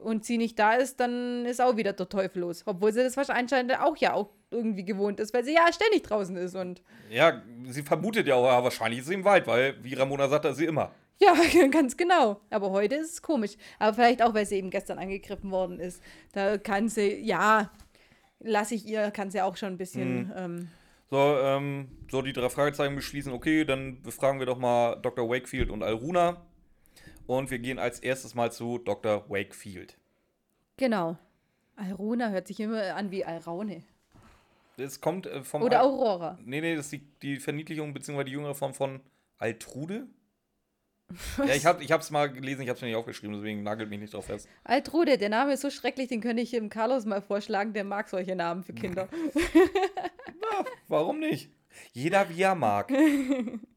und sie nicht da ist, dann ist auch wieder der Teufel los. Obwohl sie das wahrscheinlich anscheinend auch ja auch irgendwie gewohnt ist, weil sie ja ständig draußen ist und Ja, sie vermutet ja auch, ja, wahrscheinlich ist sie im Wald, weil, wie Ramona sagt, ist sie immer. ja, ganz genau. Aber heute ist es komisch. Aber vielleicht auch, weil sie eben gestern angegriffen worden ist. Da kann sie, ja, lasse ich ihr, kann sie auch schon ein bisschen. Mhm. Ähm, So, ähm, so die drei Fragezeichen beschließen, okay, dann befragen wir doch mal Dr. Wakefield und Alruna. Und wir gehen als erstes mal zu Dr. Wakefield. genau. Alruna hört sich immer an wie Alraune. Es kommt äh, vom. Oder Al- Aurora. Nee, nee, das ist die, die Verniedlichung bzw. die jüngere Form von Altrude. Ja, ich, hab, ich hab's mal gelesen, ich hab's mir nicht aufgeschrieben, deswegen nagelt mich nicht drauf fest. Altrude, der Name ist so schrecklich, den könnte ich dem Carlos mal vorschlagen, der mag solche Namen für Kinder. Warum nicht? Jeder wie er mag.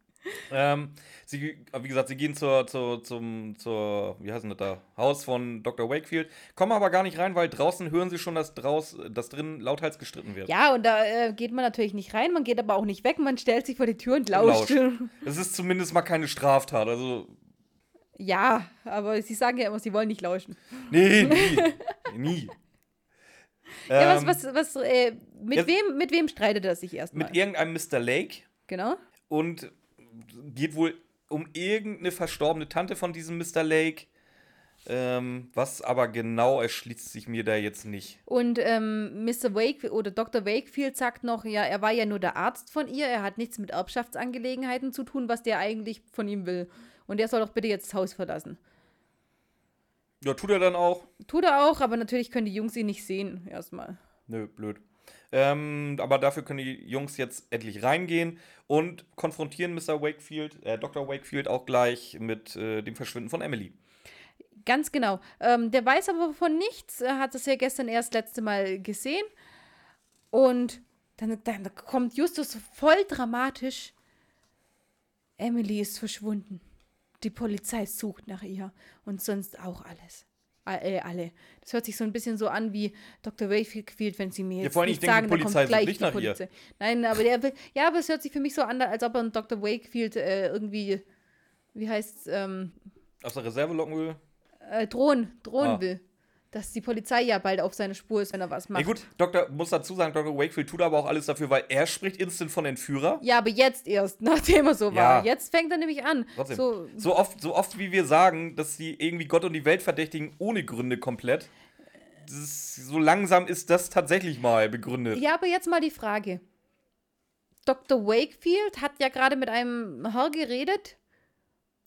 ähm, sie, wie gesagt, sie gehen zur, zur, zum, zur, wie heißt das da? Haus von Dr. Wakefield, kommen aber gar nicht rein, weil draußen hören sie schon, dass, draus, dass drin lauthals gestritten wird. Ja, und da äh, geht man natürlich nicht rein, man geht aber auch nicht weg, man stellt sich vor die Tür und lauscht. Das ist zumindest mal keine Straftat. Also, Ja, aber sie sagen ja immer, sie wollen nicht lauschen. nee, nie. nie. ja, Ähm, was, was, was, äh, mit, jetzt- wem, mit wem streitet er sich erstmal? Mit irgendeinem Mr. Lake Genau. und geht wohl um irgendeine verstorbene Tante von diesem Mr. Lake. Ähm, was aber genau erschließt sich mir da jetzt nicht. Und ähm, Mr. Wakefield oder Dr. Wakefield sagt noch, ja, er war ja nur der Arzt von ihr, er hat nichts mit Erbschaftsangelegenheiten zu tun, was der eigentlich von ihm will. Und er soll doch bitte jetzt das Haus verlassen. Ja, tut er dann auch. Tut er auch, aber natürlich können die Jungs ihn nicht sehen, erstmal. Nö, blöd. Ähm, aber dafür können die Jungs jetzt endlich reingehen und konfrontieren Mr. Wakefield, äh, Dr. Wakefield auch gleich mit äh, dem Verschwinden von Emily. Ganz genau. Ähm, der weiß aber von nichts. Er hat es ja gestern erst letzte Mal gesehen. Und dann, dann kommt Justus voll dramatisch. Emily ist verschwunden. Die Polizei sucht nach ihr. Und sonst auch alles. Äh, alle. Das hört sich so ein bisschen so an wie Dr. Wakefield, wenn sie mir jetzt ja, vor allem, nicht ich denke, sagen, die Polizei kommt gleich nicht die nach Polizei. ihr. Nein, aber der will, ja, aber es hört sich für mich so an, als ob er einen Dr. Wakefield äh, irgendwie, wie heißt ähm, Aus der Reserve locken will. äh, drohen, drohen Ah. will. Dass die Polizei ja bald auf seine Spur ist, wenn er was macht. Ja gut, Doktor, muss dazu sagen, Dr. Wakefield tut aber auch alles dafür, weil er spricht instant von Entführer. Ja, aber jetzt erst, nachdem er so Ja. war. Jetzt fängt er nämlich an. Trotzdem. So, So oft, so oft wie wir sagen, dass sie irgendwie Gott und die Welt verdächtigen, ohne Gründe komplett. Ist, so langsam ist das tatsächlich mal begründet. ja, aber jetzt mal die Frage. Dr. Wakefield hat ja gerade mit einem Herr geredet,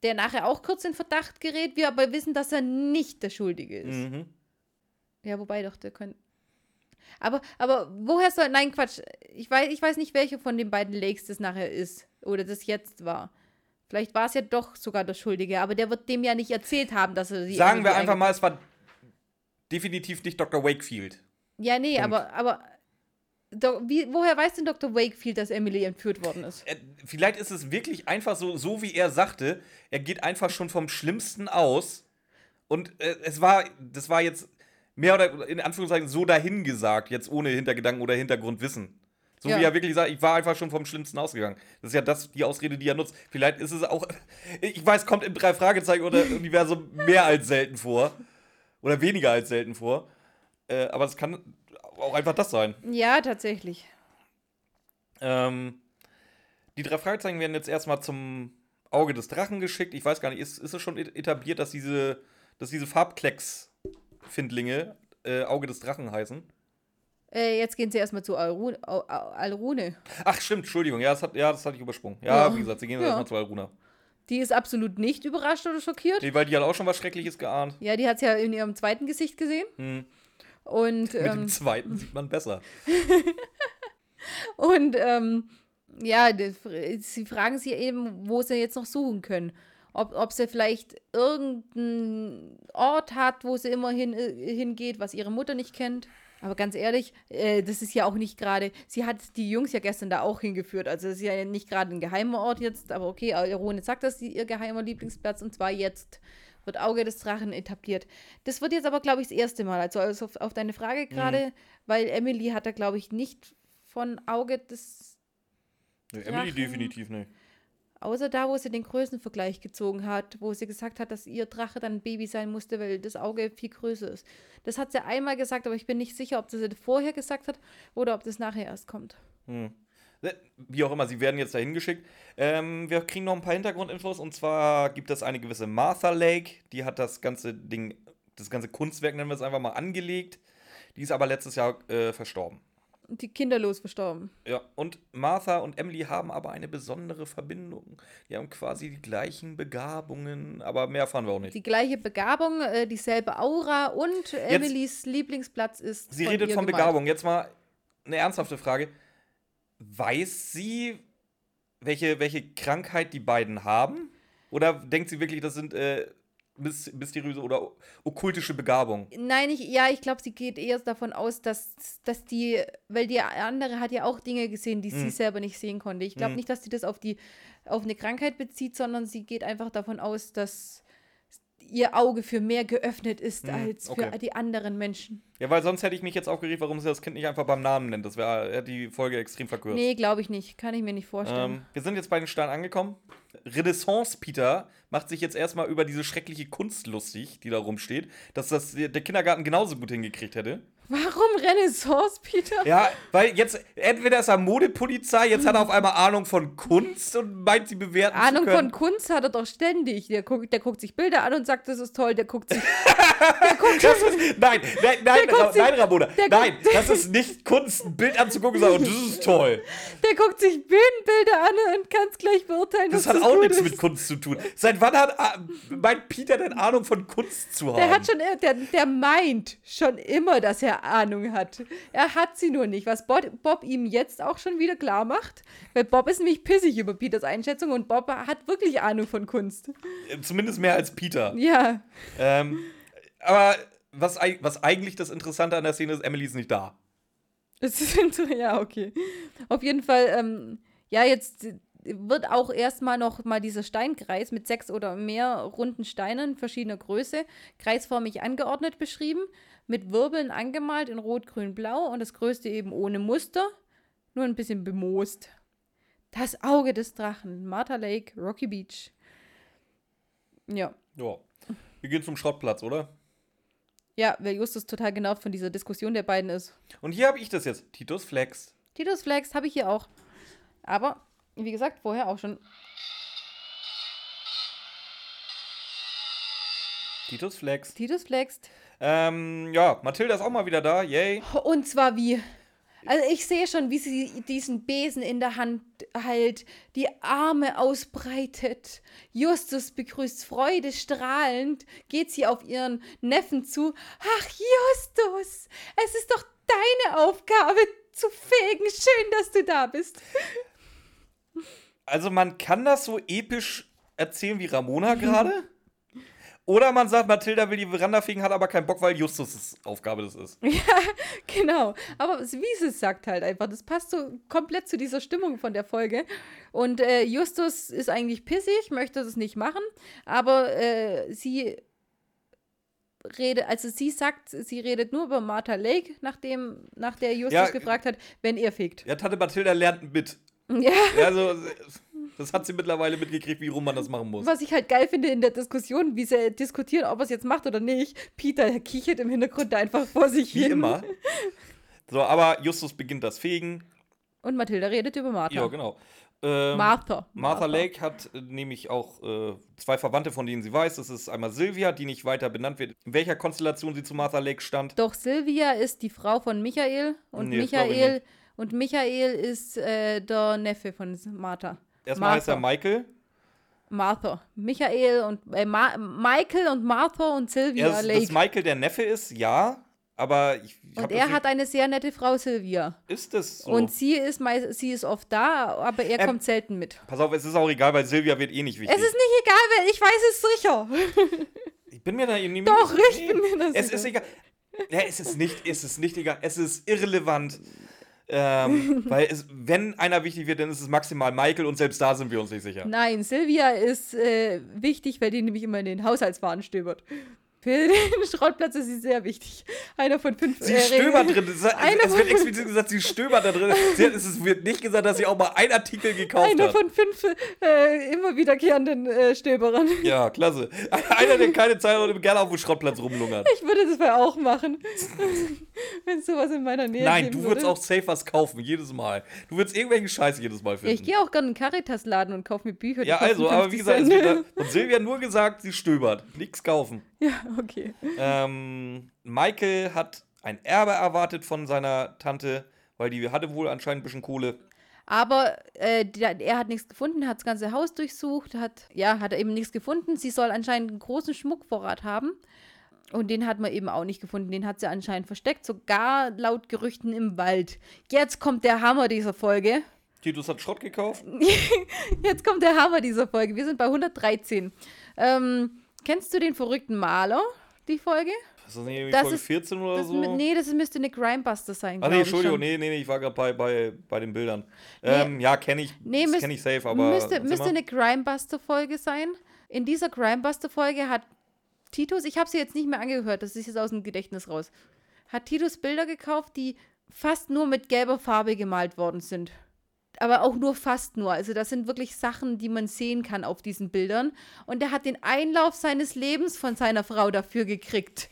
der nachher auch kurz in Verdacht gerät, wir aber wissen, dass er nicht der Schuldige ist. Mhm. Ja, wobei doch, der könnte. Aber, aber woher soll. Nein, Quatsch. Ich weiß, ich weiß nicht, welcher von den beiden Lakes das nachher ist. Oder das jetzt war. Vielleicht war es ja doch sogar der Schuldige, aber der wird dem ja nicht erzählt haben, dass er sie. Sagen wir einfach mal, es war definitiv nicht Dr. Wakefield. Ja, nee, Punkt. aber, aber Do wie, woher weiß denn Dr. Wakefield, dass Emily entführt worden ist? Äh, Vielleicht ist es wirklich einfach so, so wie er sagte, er geht einfach schon vom Schlimmsten aus. Und äh, es war, das war jetzt mehr oder in Anführungszeichen so dahingesagt, jetzt ohne Hintergedanken oder Hintergrundwissen. So Ja. wie er wirklich sagt, ich war einfach schon vom Schlimmsten ausgegangen. Das ist ja das, die Ausrede, die er nutzt. Vielleicht ist es auch, ich weiß, kommt im drei Fragezeichen oder Universum mehr als selten vor. Oder weniger als selten vor. Äh, aber es kann auch einfach das sein. Ja, tatsächlich. Ähm, die drei Fragezeichen werden jetzt erstmal zum Auge des Drachen geschickt. Ich weiß gar nicht, ist, ist es schon et- etabliert, dass diese, dass diese Farbklecks-Findlinge äh, Auge des Drachen heißen? Äh, jetzt gehen sie erstmal zu Alru Al Al Alrune. Ach, stimmt, Entschuldigung. Ja, das, hat, ja, das hatte ich übersprungen. Ja, Ja. wie gesagt, sie gehen Ja. erstmal zu Alruna. Die ist absolut nicht überrascht oder schockiert. Nee, weil die hat auch schon was Schreckliches geahnt. Ja, die hat es ja in ihrem zweiten Gesicht gesehen. Hm. Und, Mit dem ähm, zweiten sieht man besser. und ähm, ja, sie fragen sie eben, wo sie jetzt noch suchen können. Ob, ob sie vielleicht irgendeinen Ort hat, wo sie immer hin, äh, hingeht, was ihre Mutter nicht kennt. Aber ganz ehrlich, äh, das ist ja auch nicht gerade. Sie hat die Jungs ja gestern da auch hingeführt. Also, es ist ja nicht gerade ein geheimer Ort jetzt. Aber okay, Irone sagt, das ist ihr geheimer Lieblingsplatz. Und zwar jetzt wird Auge des Drachen etabliert. Das wird jetzt aber, glaube ich, das erste Mal. Also, also auf, auf deine Frage gerade, weil Emily hat da, glaube ich, nicht von Auge des Nee, Emily definitiv nicht. Außer da, wo sie den Größenvergleich gezogen hat, wo sie gesagt hat, dass ihr Drache dann ein Baby sein musste, weil das Auge viel größer ist. Das hat sie einmal gesagt, aber ich bin nicht sicher, ob sie das vorher gesagt hat oder ob das nachher erst kommt. Hm. Äh, Wie auch immer, sie werden jetzt dahin geschickt. Ähm, wir kriegen noch ein paar Hintergrundinfos und zwar gibt es eine gewisse Martha Lake, die hat das ganze Ding, das ganze Kunstwerk nennen wir es einfach mal angelegt. Die ist aber letztes Jahr äh, verstorben. Die kinderlos verstorben. Ja, und Martha und Emily haben aber eine besondere Verbindung. Die haben quasi die gleichen Begabungen, aber mehr erfahren wir auch nicht. Die gleiche Begabung, äh, dieselbe Aura und Emilys Lieblingsplatz ist. Sie von redet von. Begabung. Jetzt mal eine ernsthafte Frage. Weiß sie, welche, welche Krankheit die beiden haben? Oder denkt sie wirklich, das sind äh, mysteriöse oder okkultische Begabungen? Nein, ich, ja, ich glaube, sie geht eher davon aus, dass, dass die, weil die andere hat ja auch Dinge gesehen, die sie Hm. selber nicht sehen konnte. Ich glaube Hm. nicht, dass sie das auf die, auf eine Krankheit bezieht, sondern sie geht einfach davon aus, dass ihr Auge für mehr geöffnet ist Hm, als für okay. die anderen Menschen. Ja, weil sonst hätte ich mich jetzt aufgeregt, warum sie das Kind nicht einfach beim Namen nennt. Das wäre hätte die Folge extrem verkürzt. Nee, glaube ich nicht. Kann ich mir nicht vorstellen. Ähm, wir sind jetzt bei den Steinen angekommen. Renaissance Peter macht sich jetzt erstmal über diese schreckliche Kunst lustig, die da rumsteht, dass das der Kindergarten genauso gut hingekriegt hätte. Warum Renaissance, Peter? Ja, weil jetzt, entweder ist er Modepolizei, jetzt hat er auf einmal Ahnung von Kunst und meint, sie bewerten Ahnung zu von können. Kunst hat er doch ständig. Der guckt, der guckt sich Bilder an und sagt, das ist toll. Der guckt sich. der guckt, Das ist, nein, nein, nein, Ra sich- nein, Ramona, nein, das ist nicht Kunst, ein Bild anzugucken und sagen, das ist toll. der guckt sich Bühnenbilder an und kann es gleich beurteilen. Das hat auch gut nichts ist. mit Kunst zu tun. Seit wann hat ah, meint Peter denn Ahnung von Kunst zu haben? Der hat schon, der, der meint schon immer, dass er Ahnung hat. Er hat sie nur nicht, was Bob, Bob ihm jetzt auch schon wieder klar macht. Weil Bob ist nämlich pissig über Peters Einschätzung und Bob hat wirklich Ahnung von Kunst. Zumindest mehr als Peter. Ja, Ähm, aber was, was eigentlich das Interessante an der Szene ist, Emily ist nicht da. ja, okay. Auf jeden Fall, ähm, ja, jetzt wird auch erstmal noch mal dieser Steinkreis mit sechs oder mehr runden Steinen verschiedener Größe kreisförmig angeordnet beschrieben, mit Wirbeln angemalt in Rot, Grün, Blau und das größte eben ohne Muster, nur ein bisschen bemoost. Das Auge des Drachen, Martha Lake, Rocky Beach. Ja. Ja. Wir gehen zum Schrottplatz, oder? Ja, weil Justus total genervt von dieser Diskussion der beiden ist. Und hier habe ich das jetzt. Titus Flex. Titus Flex habe ich hier auch. Aber, wie gesagt, vorher auch schon. Titus Flex. Titus flext. Ähm, ja, Mathilda ist auch mal wieder da. Yay. Und zwar wie. Also ich sehe schon, wie sie diesen Besen in der Hand hält, die Arme ausbreitet. Justus begrüßt freudestrahlend, geht sie auf ihren Neffen zu. Ach, Justus, es ist doch deine Aufgabe zu fegen. Schön, dass du da bist. Also man kann das so episch erzählen wie Ramona gerade. Oder man sagt, Mathilda will die Veranda fegen, hat aber keinen Bock, weil Justus' Aufgabe das ist. Genau, aber wie sie es sagt halt einfach, das passt so komplett zu dieser Stimmung von der Folge. Und äh, Justus ist eigentlich pissig, möchte das nicht machen, aber äh, sie redet, also sie sagt, sie redet nur über Martha Lake, nachdem, nach der Justus Ja, gefragt hat, wenn er fegt. Ja, Tante Mathilda lernt mit. Ja, Ja, Also, das hat sie mittlerweile mitgekriegt, wie rum man das machen muss. was ich halt geil finde in der Diskussion, wie sie diskutieren, ob er es jetzt macht oder nicht. Peter kichert im Hintergrund einfach vor sich Wie hin. immer. So, aber Justus beginnt das Fegen. Und Mathilda redet über Martha. Ja, genau. Ähm, Martha. Martha Lake hat äh, nämlich auch äh, zwei Verwandte, von denen sie weiß. Das ist einmal Sylvia, die nicht weiter benannt wird, in welcher Konstellation sie zu Martha Lake stand. Doch Sylvia ist die Frau von Michael und Nee, Michael und Michael ist äh, der Neffe von Martha. Erstmal heißt er. Michael. Martha. Michael und äh, Ma Michael und Martha und Sylvia Er, Lake. dass Michael der Neffe ist, ja. Aber ich hab und das er hat eine sehr nette Frau Sylvia. Ist es so? Und sie ist sie ist oft da, aber er Ähm, kommt selten mit. Pass auf, es ist auch egal, weil Sylvia wird eh nicht wichtig. Es ist nicht egal, weil ich weiß es sicher. ich bin mir da Doch, nicht- ich bin mir das Es sicher. ist egal. Ja, es ist nicht, es ist nicht egal. Es ist irrelevant. Ähm, weil es, wenn einer wichtig wird, dann ist es maximal Michael und selbst da sind wir uns nicht sicher. Nein, Sylvia ist äh, wichtig, weil die nämlich immer in den Haushaltswaren stöbert. Für den Schrottplatz ist sie sehr wichtig. Einer von fünf. Sie äh, stöbert drin. Es, Einer es wird explizit gesagt, sie stöbert da drin. Es wird nicht gesagt, dass sie auch mal einen Artikel gekauft Einer hat. von fünf äh, immer wiederkehrenden äh, Stöberern. Ja, klasse. Einer, der keine Zeit hat und gerne auf dem Schrottplatz rumlungert. Ich würde das mal auch machen. Wenn es sowas in meiner Nähe Nein, du würdest würde. auch safe was kaufen, jedes Mal. Du würdest irgendwelchen Scheiß jedes Mal Ja, finden. ich gehe auch gerne in den Caritas-Laden und kaufe mir Bücher. Ja, also, aber wie 50 gesagt, es wird da, und Silvia nur gesagt, sie stöbert. Nichts kaufen. Ja, okay. Ähm, Michael hat ein Erbe erwartet von seiner Tante, weil die hatte wohl anscheinend ein bisschen Kohle. Aber äh, er hat nichts gefunden, hat das ganze Haus durchsucht, hat, ja, hat er eben nichts gefunden. Sie soll anscheinend einen großen Schmuckvorrat haben. Und den hat man eben auch nicht gefunden. Den hat sie anscheinend versteckt, sogar laut Gerüchten im Wald. Jetzt kommt der Hammer dieser Folge. Titus hat Schrott gekauft. Jetzt kommt der Hammer dieser Folge. Wir sind bei 113. Ähm, kennst du den verrückten Maler, die Folge? Ist das nicht irgendwie Das Folge ist- 14 oder so? mi- Nee, das müsste eine Grimebuster sein. Ah, nee, Entschuldigung, nee, nee, nee, ich war gerade bei, bei, bei den Bildern. Ähm, ja, kenne ich, Nee, das kenne ich safe, aber. müsste, müsste eine Grimebuster-Folge sein. In dieser Grimebuster-Folge hat Titus, ich habe sie jetzt nicht mehr angehört, das ist jetzt aus dem Gedächtnis raus, hat Titus Bilder gekauft, die fast nur mit gelber Farbe gemalt worden sind. Aber auch nur fast nur. Also das sind wirklich Sachen, die man sehen kann auf diesen Bildern. Und er hat den Einlauf seines Lebens von seiner Frau dafür gekriegt.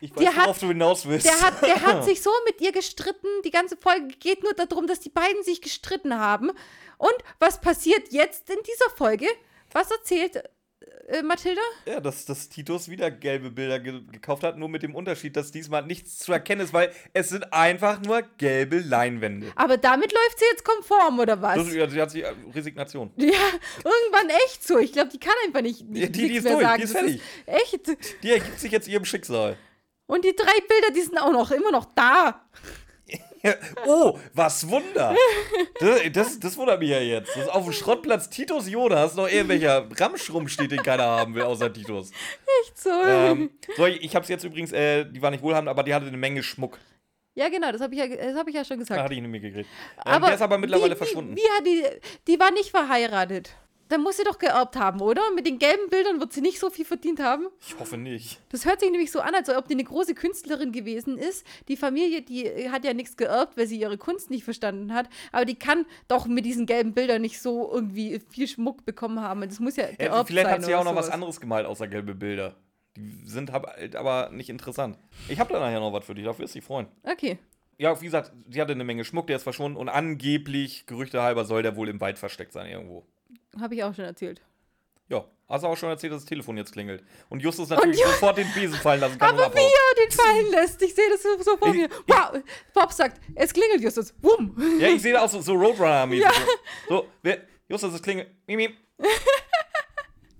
Ich weiß, Der hat- worauf du hinaus willst. Der hat, der hat sich so mit ihr gestritten. Die ganze Folge geht nur darum, dass die beiden sich gestritten haben. Und was passiert jetzt in dieser Folge? Was erzählt äh, Mathilda? Ja, dass, dass Titus wieder gelbe Bilder ge gekauft hat, nur mit dem Unterschied, dass diesmal nichts zu erkennen ist, weil es sind einfach nur gelbe Leinwände. Aber damit läuft sie jetzt konform, oder was? Das, ja, sie hat sich äh, Resignation. ja, irgendwann echt so. Ich glaube, die kann einfach nicht, nicht Ja, die- die ist mehr durch, sagen. die ist fertig. echt. Die ergibt sich jetzt ihrem Schicksal. Und die drei Bilder, die sind auch noch immer noch da. Oh, was Wunder! Das, das, das wundert mich ja jetzt. Das ist auf dem Schrottplatz Titus Jonas noch irgendwelcher Ramsch rumsteht, den keiner haben will, außer Titus. Echt so. Ähm, so, ich, ich hab's jetzt übrigens, äh, die war nicht wohlhabend, aber die hatte eine Menge Schmuck. ja, genau, das habe ich, ja, das hab ich ja schon Da gesagt. hatte ich nämlich gekriegt. Ähm, der ist aber mittlerweile wie, verschwunden. Wie, wie hat die, die war nicht verheiratet. Dann muss sie doch geerbt haben, oder? Mit den gelben Bildern wird sie nicht so viel verdient haben. Ich hoffe nicht. Das hört sich nämlich so an, als ob die eine große Künstlerin gewesen ist. Die Familie, die äh, hat ja nichts geerbt, weil sie ihre Kunst nicht verstanden hat. Aber die kann doch mit diesen gelben Bildern nicht so irgendwie viel Schmuck bekommen haben. Das muss ja geerbt Ja, vielleicht sein hat sie ja auch noch was sowas. anderes gemalt, außer gelbe Bilder. Die sind halt aber nicht interessant. Ich habe da nachher noch was für dich, dafür ist sie freuen. Okay. Ja, wie gesagt, sie hatte eine Menge Schmuck, der ist verschwunden und angeblich, Gerüchte halber, soll der wohl im Wald versteckt sein irgendwo. Habe ich auch schon erzählt. Ja, hast du auch schon erzählt, dass das Telefon jetzt klingelt. Und Justus natürlich Ju- sofort den Besen fallen lassen kann. und Aber wie er den fallen lässt, ich sehe das so, so vor Ich- mir. ich- Wow, Bob sagt, es klingelt, Justus. Wumm. Ja, ich sehe da auch so, so Roadrunner-mäßig. Ja. So, wer, Justus, es klingelt. Miep.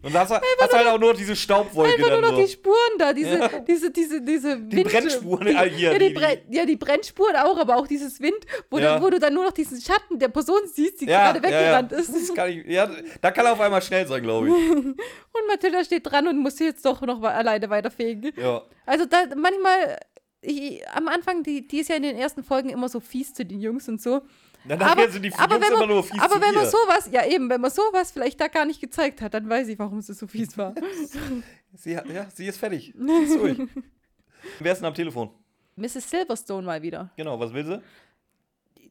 Und da hast du hast halt auch nur diese Staubwolke Einfach nur noch so. die Spuren da, diese, Ja. diese, diese, diese Die Brennspuren, die, ja, hier, ja, die, die- Brenn, ja, die Brennspuren auch, aber auch dieses Wind, wo, Ja. du, wo du dann nur noch diesen Schatten der Person siehst, die gerade weggerannt ist. Das kann ich, ja, da kann er auf einmal schnell sein, glaube ich. Und Mathilda steht dran und muss jetzt doch noch mal alleine weiterfegen. Ja. Also da manchmal, ich, am Anfang, die, die ist ja in den ersten Folgen immer so fies zu den Jungs und so. Dann nachher sind die aber Jungs wenn man, immer nur fies aber wenn man sowas, ja eben, wenn man sowas vielleicht da gar nicht gezeigt hat, dann weiß ich, warum sie so fies war. Sie, hat- ja, sie ist fertig. Sie ist durch. Wer ist denn am Telefon? Mrs. Silverstone mal wieder. Genau, was will sie?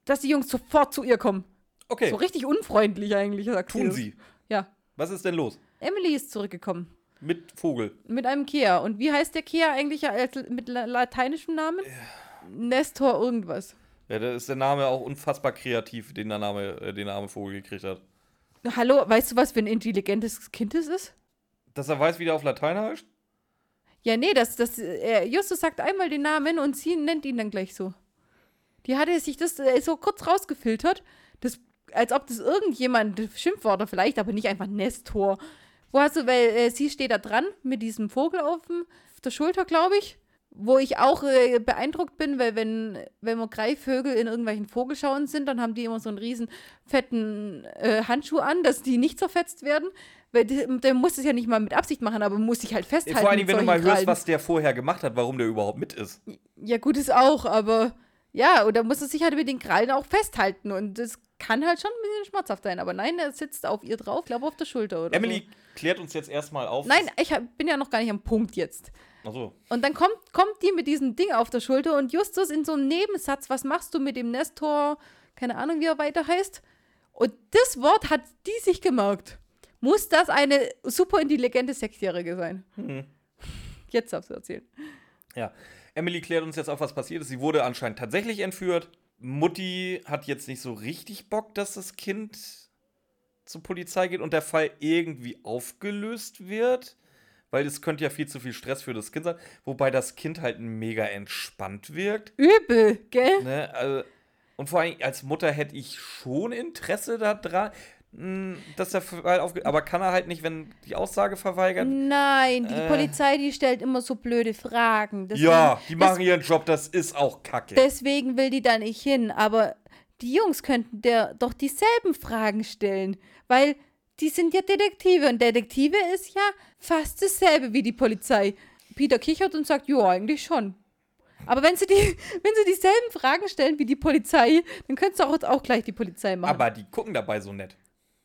Dass die Jungs sofort zu ihr kommen. Okay, So richtig unfreundlich eigentlich, sagt tun sie. Ja. Was ist denn los? Emily ist zurückgekommen. Mit Vogel. Mit einem Kea. Und wie heißt der Kea eigentlich mit la lateinischem Namen? Nestor irgendwas. Ja, da ist der Name auch unfassbar kreativ, den der Name, äh, den der arme Vogel gekriegt hat. Hallo, weißt du, was für ein intelligentes Kind es ist? Dass er weiß, wie der auf Latein heißt? Ja, nee, das, das, äh, Justus sagt einmal den Namen und sie nennt ihn dann gleich so. Die hatte sich das äh, so kurz rausgefiltert, das, als ob das irgendjemand, Schimpfwörter vielleicht, aber nicht einfach Nestor. Wo hast du, weil äh, sie steht da dran mit diesem Vogel auf, dem, auf der Schulter, glaube ich. Wo ich auch äh, beeindruckt bin, weil wenn, wenn wir Greifvögel in irgendwelchen Vogelschauen sind, dann haben die immer so einen riesen fetten äh, Handschuh an, dass die nicht zerfetzt werden. Weil der muss es ja nicht mal mit Absicht machen, aber muss sich halt festhalten. Vor allen Dingen, mit wenn du mal solchen hörst, Krallen. was der vorher gemacht hat, warum der überhaupt mit ist. Ja, gut ist auch, aber ja, und da muss es sich halt mit den Krallen auch festhalten. Und das kann halt schon ein bisschen schmerzhaft sein. Aber nein, er sitzt auf ihr drauf, glaube auf der Schulter oder Emily klärt uns jetzt erstmal auf. so. Nein, ich hab, bin ja noch gar nicht am Punkt jetzt. Achso. Und dann kommt, kommt die mit diesem Ding auf der Schulter und Justus in so einem Nebensatz, was machst du mit dem Nestor? Keine Ahnung, wie er weiter heißt. Und das Wort hat die sich gemerkt. Muss das eine super intelligente Sechsjährige sein? Mhm. Jetzt darfst du erzählen. Ja. Emily klärt uns jetzt auf, was passiert ist. Sie wurde anscheinend tatsächlich entführt. Mutti hat jetzt nicht so richtig Bock, dass das Kind zur Polizei geht und der Fall irgendwie aufgelöst wird. Weil es könnte ja viel zu viel Stress für das Kind sein. Wobei das Kind halt mega entspannt wirkt. Übel, gell? Ne? Also, und vor allem als Mutter hätte ich schon Interesse daran, mh, dass der Fall aufgeht. Aber kann er halt nicht, wenn die Aussage verweigert. Nein, die Äh. Polizei, die stellt immer so blöde Fragen. Deswegen, ja, die machen ihren Job, das ist auch kacke. Deswegen will die da nicht hin. Aber die Jungs könnten der doch dieselben Fragen stellen. Weil die sind ja Detektive. Und Detektive ist ja fast dasselbe wie die Polizei. Peter kichert und sagt, ja, eigentlich schon. Aber wenn sie, die, wenn sie dieselben Fragen stellen wie die Polizei, dann könntest du auch, auch gleich die Polizei machen. Aber die gucken dabei so nett.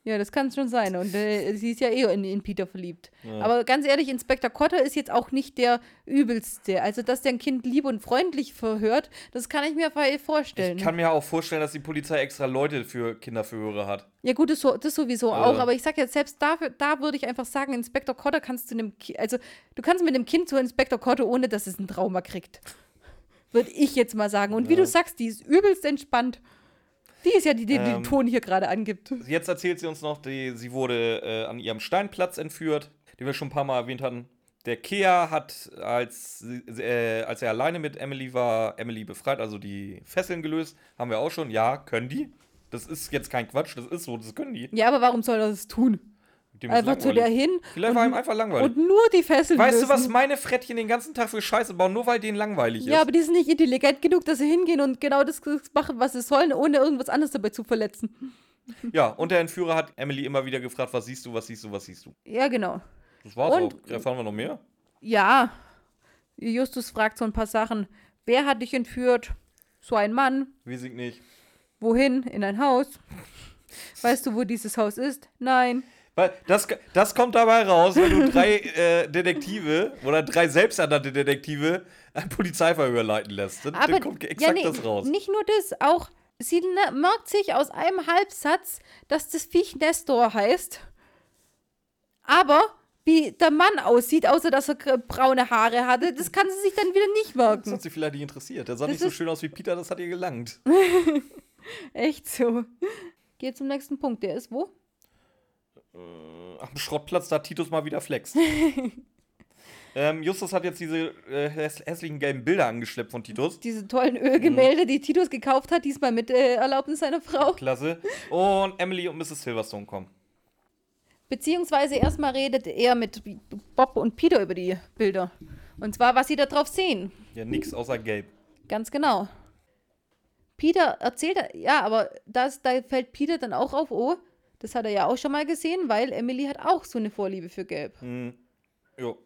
Ja, das kann schon sein. Und äh, sie ist ja eh in, in Peter verliebt. Ja. Aber ganz ehrlich, Inspektor Cotter ist jetzt auch nicht der übelste. Also, dass der ein Kind lieb und freundlich verhört, das kann ich mir vorstellen. Ich kann mir auch vorstellen, dass die Polizei extra Leute für Kinderverhöre hat. ja, gut, das, das sowieso Ja. auch. Aber ich sag jetzt, selbst dafür, da würde ich einfach sagen, Inspektor Cotter kannst du einem Kind, also du kannst mit dem Kind zu Inspektor Cotter, ohne dass es ein Trauma kriegt. Würde ich jetzt mal sagen. Und wie Ja. du sagst, die ist übelst entspannt. Die ist ja die, die Ähm. den Ton hier gerade angibt. Jetzt erzählt sie uns noch, die, sie wurde äh, an ihrem Steinplatz entführt, den wir schon ein paar Mal erwähnt hatten. Der Kea hat, als, äh, als er alleine mit Emily war, Emily befreit, also die Fesseln gelöst. Haben wir auch schon. Ja, können die. Das ist jetzt kein Quatsch, das ist so, das können die. Ja, aber warum soll er das tun? Einfach zu der hin Vielleicht war ihm einfach langweilig. und nur die Fesseln Weißt lösen. du, was meine Frettchen den ganzen Tag für Scheiße bauen, nur weil denen langweilig ist? Ja, aber die sind nicht intelligent genug, dass sie hingehen und genau das machen, was sie sollen, ohne irgendwas anderes dabei zu verletzen. Ja, und der Entführer hat Emily immer wieder gefragt, was siehst du, was siehst du, was siehst du. Ja, genau. Das war's Und- auch. Erfahren wir noch mehr? Ja, Justus fragt so ein paar Sachen. Wer hat dich entführt? So ein Mann. Weiß ich nicht. Wohin? In ein Haus. Weißt du, wo dieses Haus ist? Nein. Weil das, das kommt dabei raus, wenn du drei äh, Detektive oder drei selbsternannte Detektive ein Polizeiverhör leiten lässt. Dann, Aber dann kommt exakt ja, nee, das raus. nicht nur das, auch sie ne- merkt sich aus einem Halbsatz, dass das Viech Nestor heißt. Aber wie der Mann aussieht, außer dass er braune Haare hatte, das kann sie sich dann wieder nicht Das merken. hat sie vielleicht nicht interessiert. Der sah Das nicht so schön aus wie Peter, das hat ihr gelangt. Echt so. Geh zum nächsten Punkt. Der ist wo? Äh, Am Schrottplatz, da Titus mal wieder flex. ähm, Justus hat jetzt diese äh, häss hässlichen gelben Bilder angeschleppt von Titus. Diese tollen Ölgemälde, die Titus gekauft hat, diesmal mit äh, Erlaubnis seiner Frau. Klasse. Und Emily und Mrs. Silverstone kommen. Beziehungsweise erstmal redet er mit Bob und Peter über die Bilder. Und zwar, was sie da drauf sehen. Ja, nix außer gelb. Ganz genau. Peter erzählt, ja, aber das, da fällt Peter dann auch auf, oh, das hat er ja auch schon mal gesehen, weil Emily hat auch so eine Vorliebe für Gelb. Hm. Jo.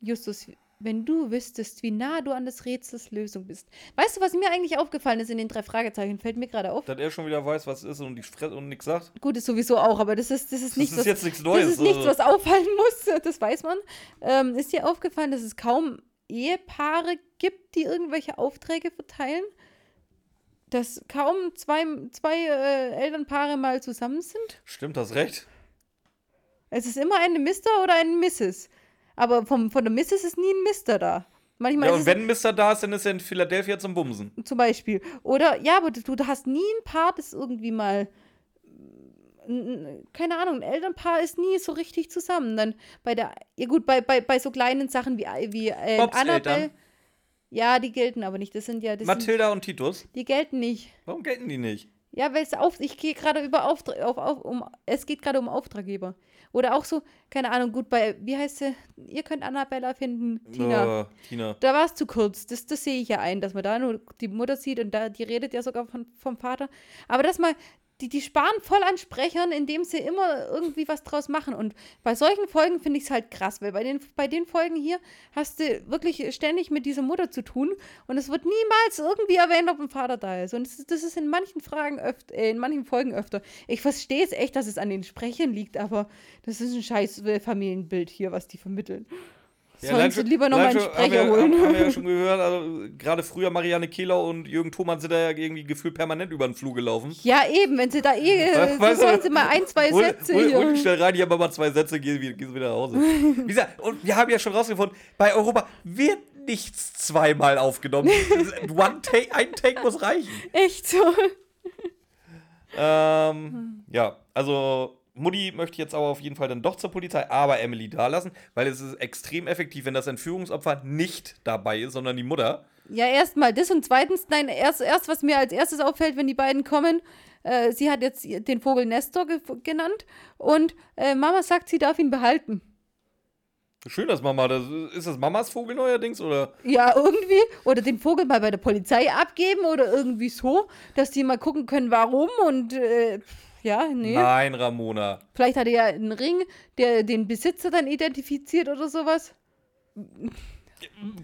Justus, wenn du wüsstest, wie nah du an des Rätsels Lösung bist. Weißt du, was mir eigentlich aufgefallen ist in den drei Fragezeichen? Fällt mir gerade auf. Dass er schon wieder weiß, was es ist und, Fre- und nichts sagt. Gut, ist sowieso auch, aber das ist, das ist Das nichts, ist was, jetzt nichts Neues. das ist nichts, also. was auffallen muss, das weiß man. Ähm, ist dir aufgefallen, dass es kaum Ehepaare gibt, die irgendwelche Aufträge verteilen? Dass kaum zwei, zwei äh, Elternpaare mal zusammen sind? Stimmt, hast recht. Es ist immer eine Mister oder ein Mrs. Aber vom, von der Mrs. ist nie ein Mister da. Manchmal Ja, ist und wenn Mr. da ist, dann ist er in Philadelphia zum Bumsen. zum Beispiel. Oder, ja, aber du, du hast nie ein Paar, das irgendwie mal, keine Ahnung, ein Elternpaar ist nie so richtig zusammen. Dann bei der, ja gut, bei, bei, bei so kleinen Sachen wie, wie äh, Bobs Annabelle. Eltern. Ja, die gelten aber nicht. Das sind ja, das sind, Mathilda und Titus. die gelten nicht. Warum gelten die nicht? Ja, weil es auf, ich gehe gerade über Auftra auf, auf, um, es geht gerade um Auftraggeber. Oder auch so, keine Ahnung, gut, bei, wie heißt sie? Ihr könnt Annabella finden, Tina. Oh, Tina. Da war es zu kurz. Das, das sehe ich ja ein, dass man da nur die Mutter sieht und da, die redet ja sogar von, vom Vater. Aber das mal, die, die sparen voll an Sprechern, indem sie immer irgendwie was draus machen. Und bei solchen Folgen finde ich es halt krass, weil bei den, bei den Folgen hier hast du wirklich ständig mit dieser Mutter zu tun und es wird niemals irgendwie erwähnt, ob ein Vater da ist. Und das, ist- das ist in manchen Fragen öfter, äh, in manchen Folgen öfter. Ich verstehe es echt, dass es an den Sprechern liegt, aber das ist ein scheiß äh, Familienbild hier, was die vermitteln. Sollen allein sie lieber nochmal einen Sprecher holen. Haben, haben wir ja schon gehört, also, gerade früher Marianne Kehler und Jürgen Thomann sind da ja irgendwie gefühlt permanent über den Flur gelaufen. Ja, eben, wenn sie da eh, äh, Weißt so sollen sie mal ein, zwei Hol- Sätze hol- hier. hol schnell rein, haben wir mal zwei Sätze, gehen Sie wieder nach Hause. Wie gesagt, und wir haben ja schon rausgefunden, bei Europa wird nichts zweimal aufgenommen. One take, ein Take muss reichen. Echt so. Ähm, ja, also Mutti möchte jetzt aber auf jeden Fall dann doch zur Polizei, aber Emily da lassen, weil es ist extrem effektiv, wenn das Entführungsopfer nicht dabei ist, sondern die Mutter. Ja, erstmal das und zweitens, nein, erst, erst was mir als erstes auffällt, wenn die beiden kommen, äh, sie hat jetzt den Vogel Nestor ge genannt und äh, Mama sagt, sie darf ihn behalten. Schön, dass Mama, das, ist das Mamas Vogel neuerdings oder? Ja, irgendwie. Oder den Vogel mal bei der Polizei abgeben oder irgendwie so, dass die mal gucken können, warum und äh, ja, nee. Nein, Ramona. Vielleicht hat er ja einen Ring, der den Besitzer dann identifiziert oder sowas.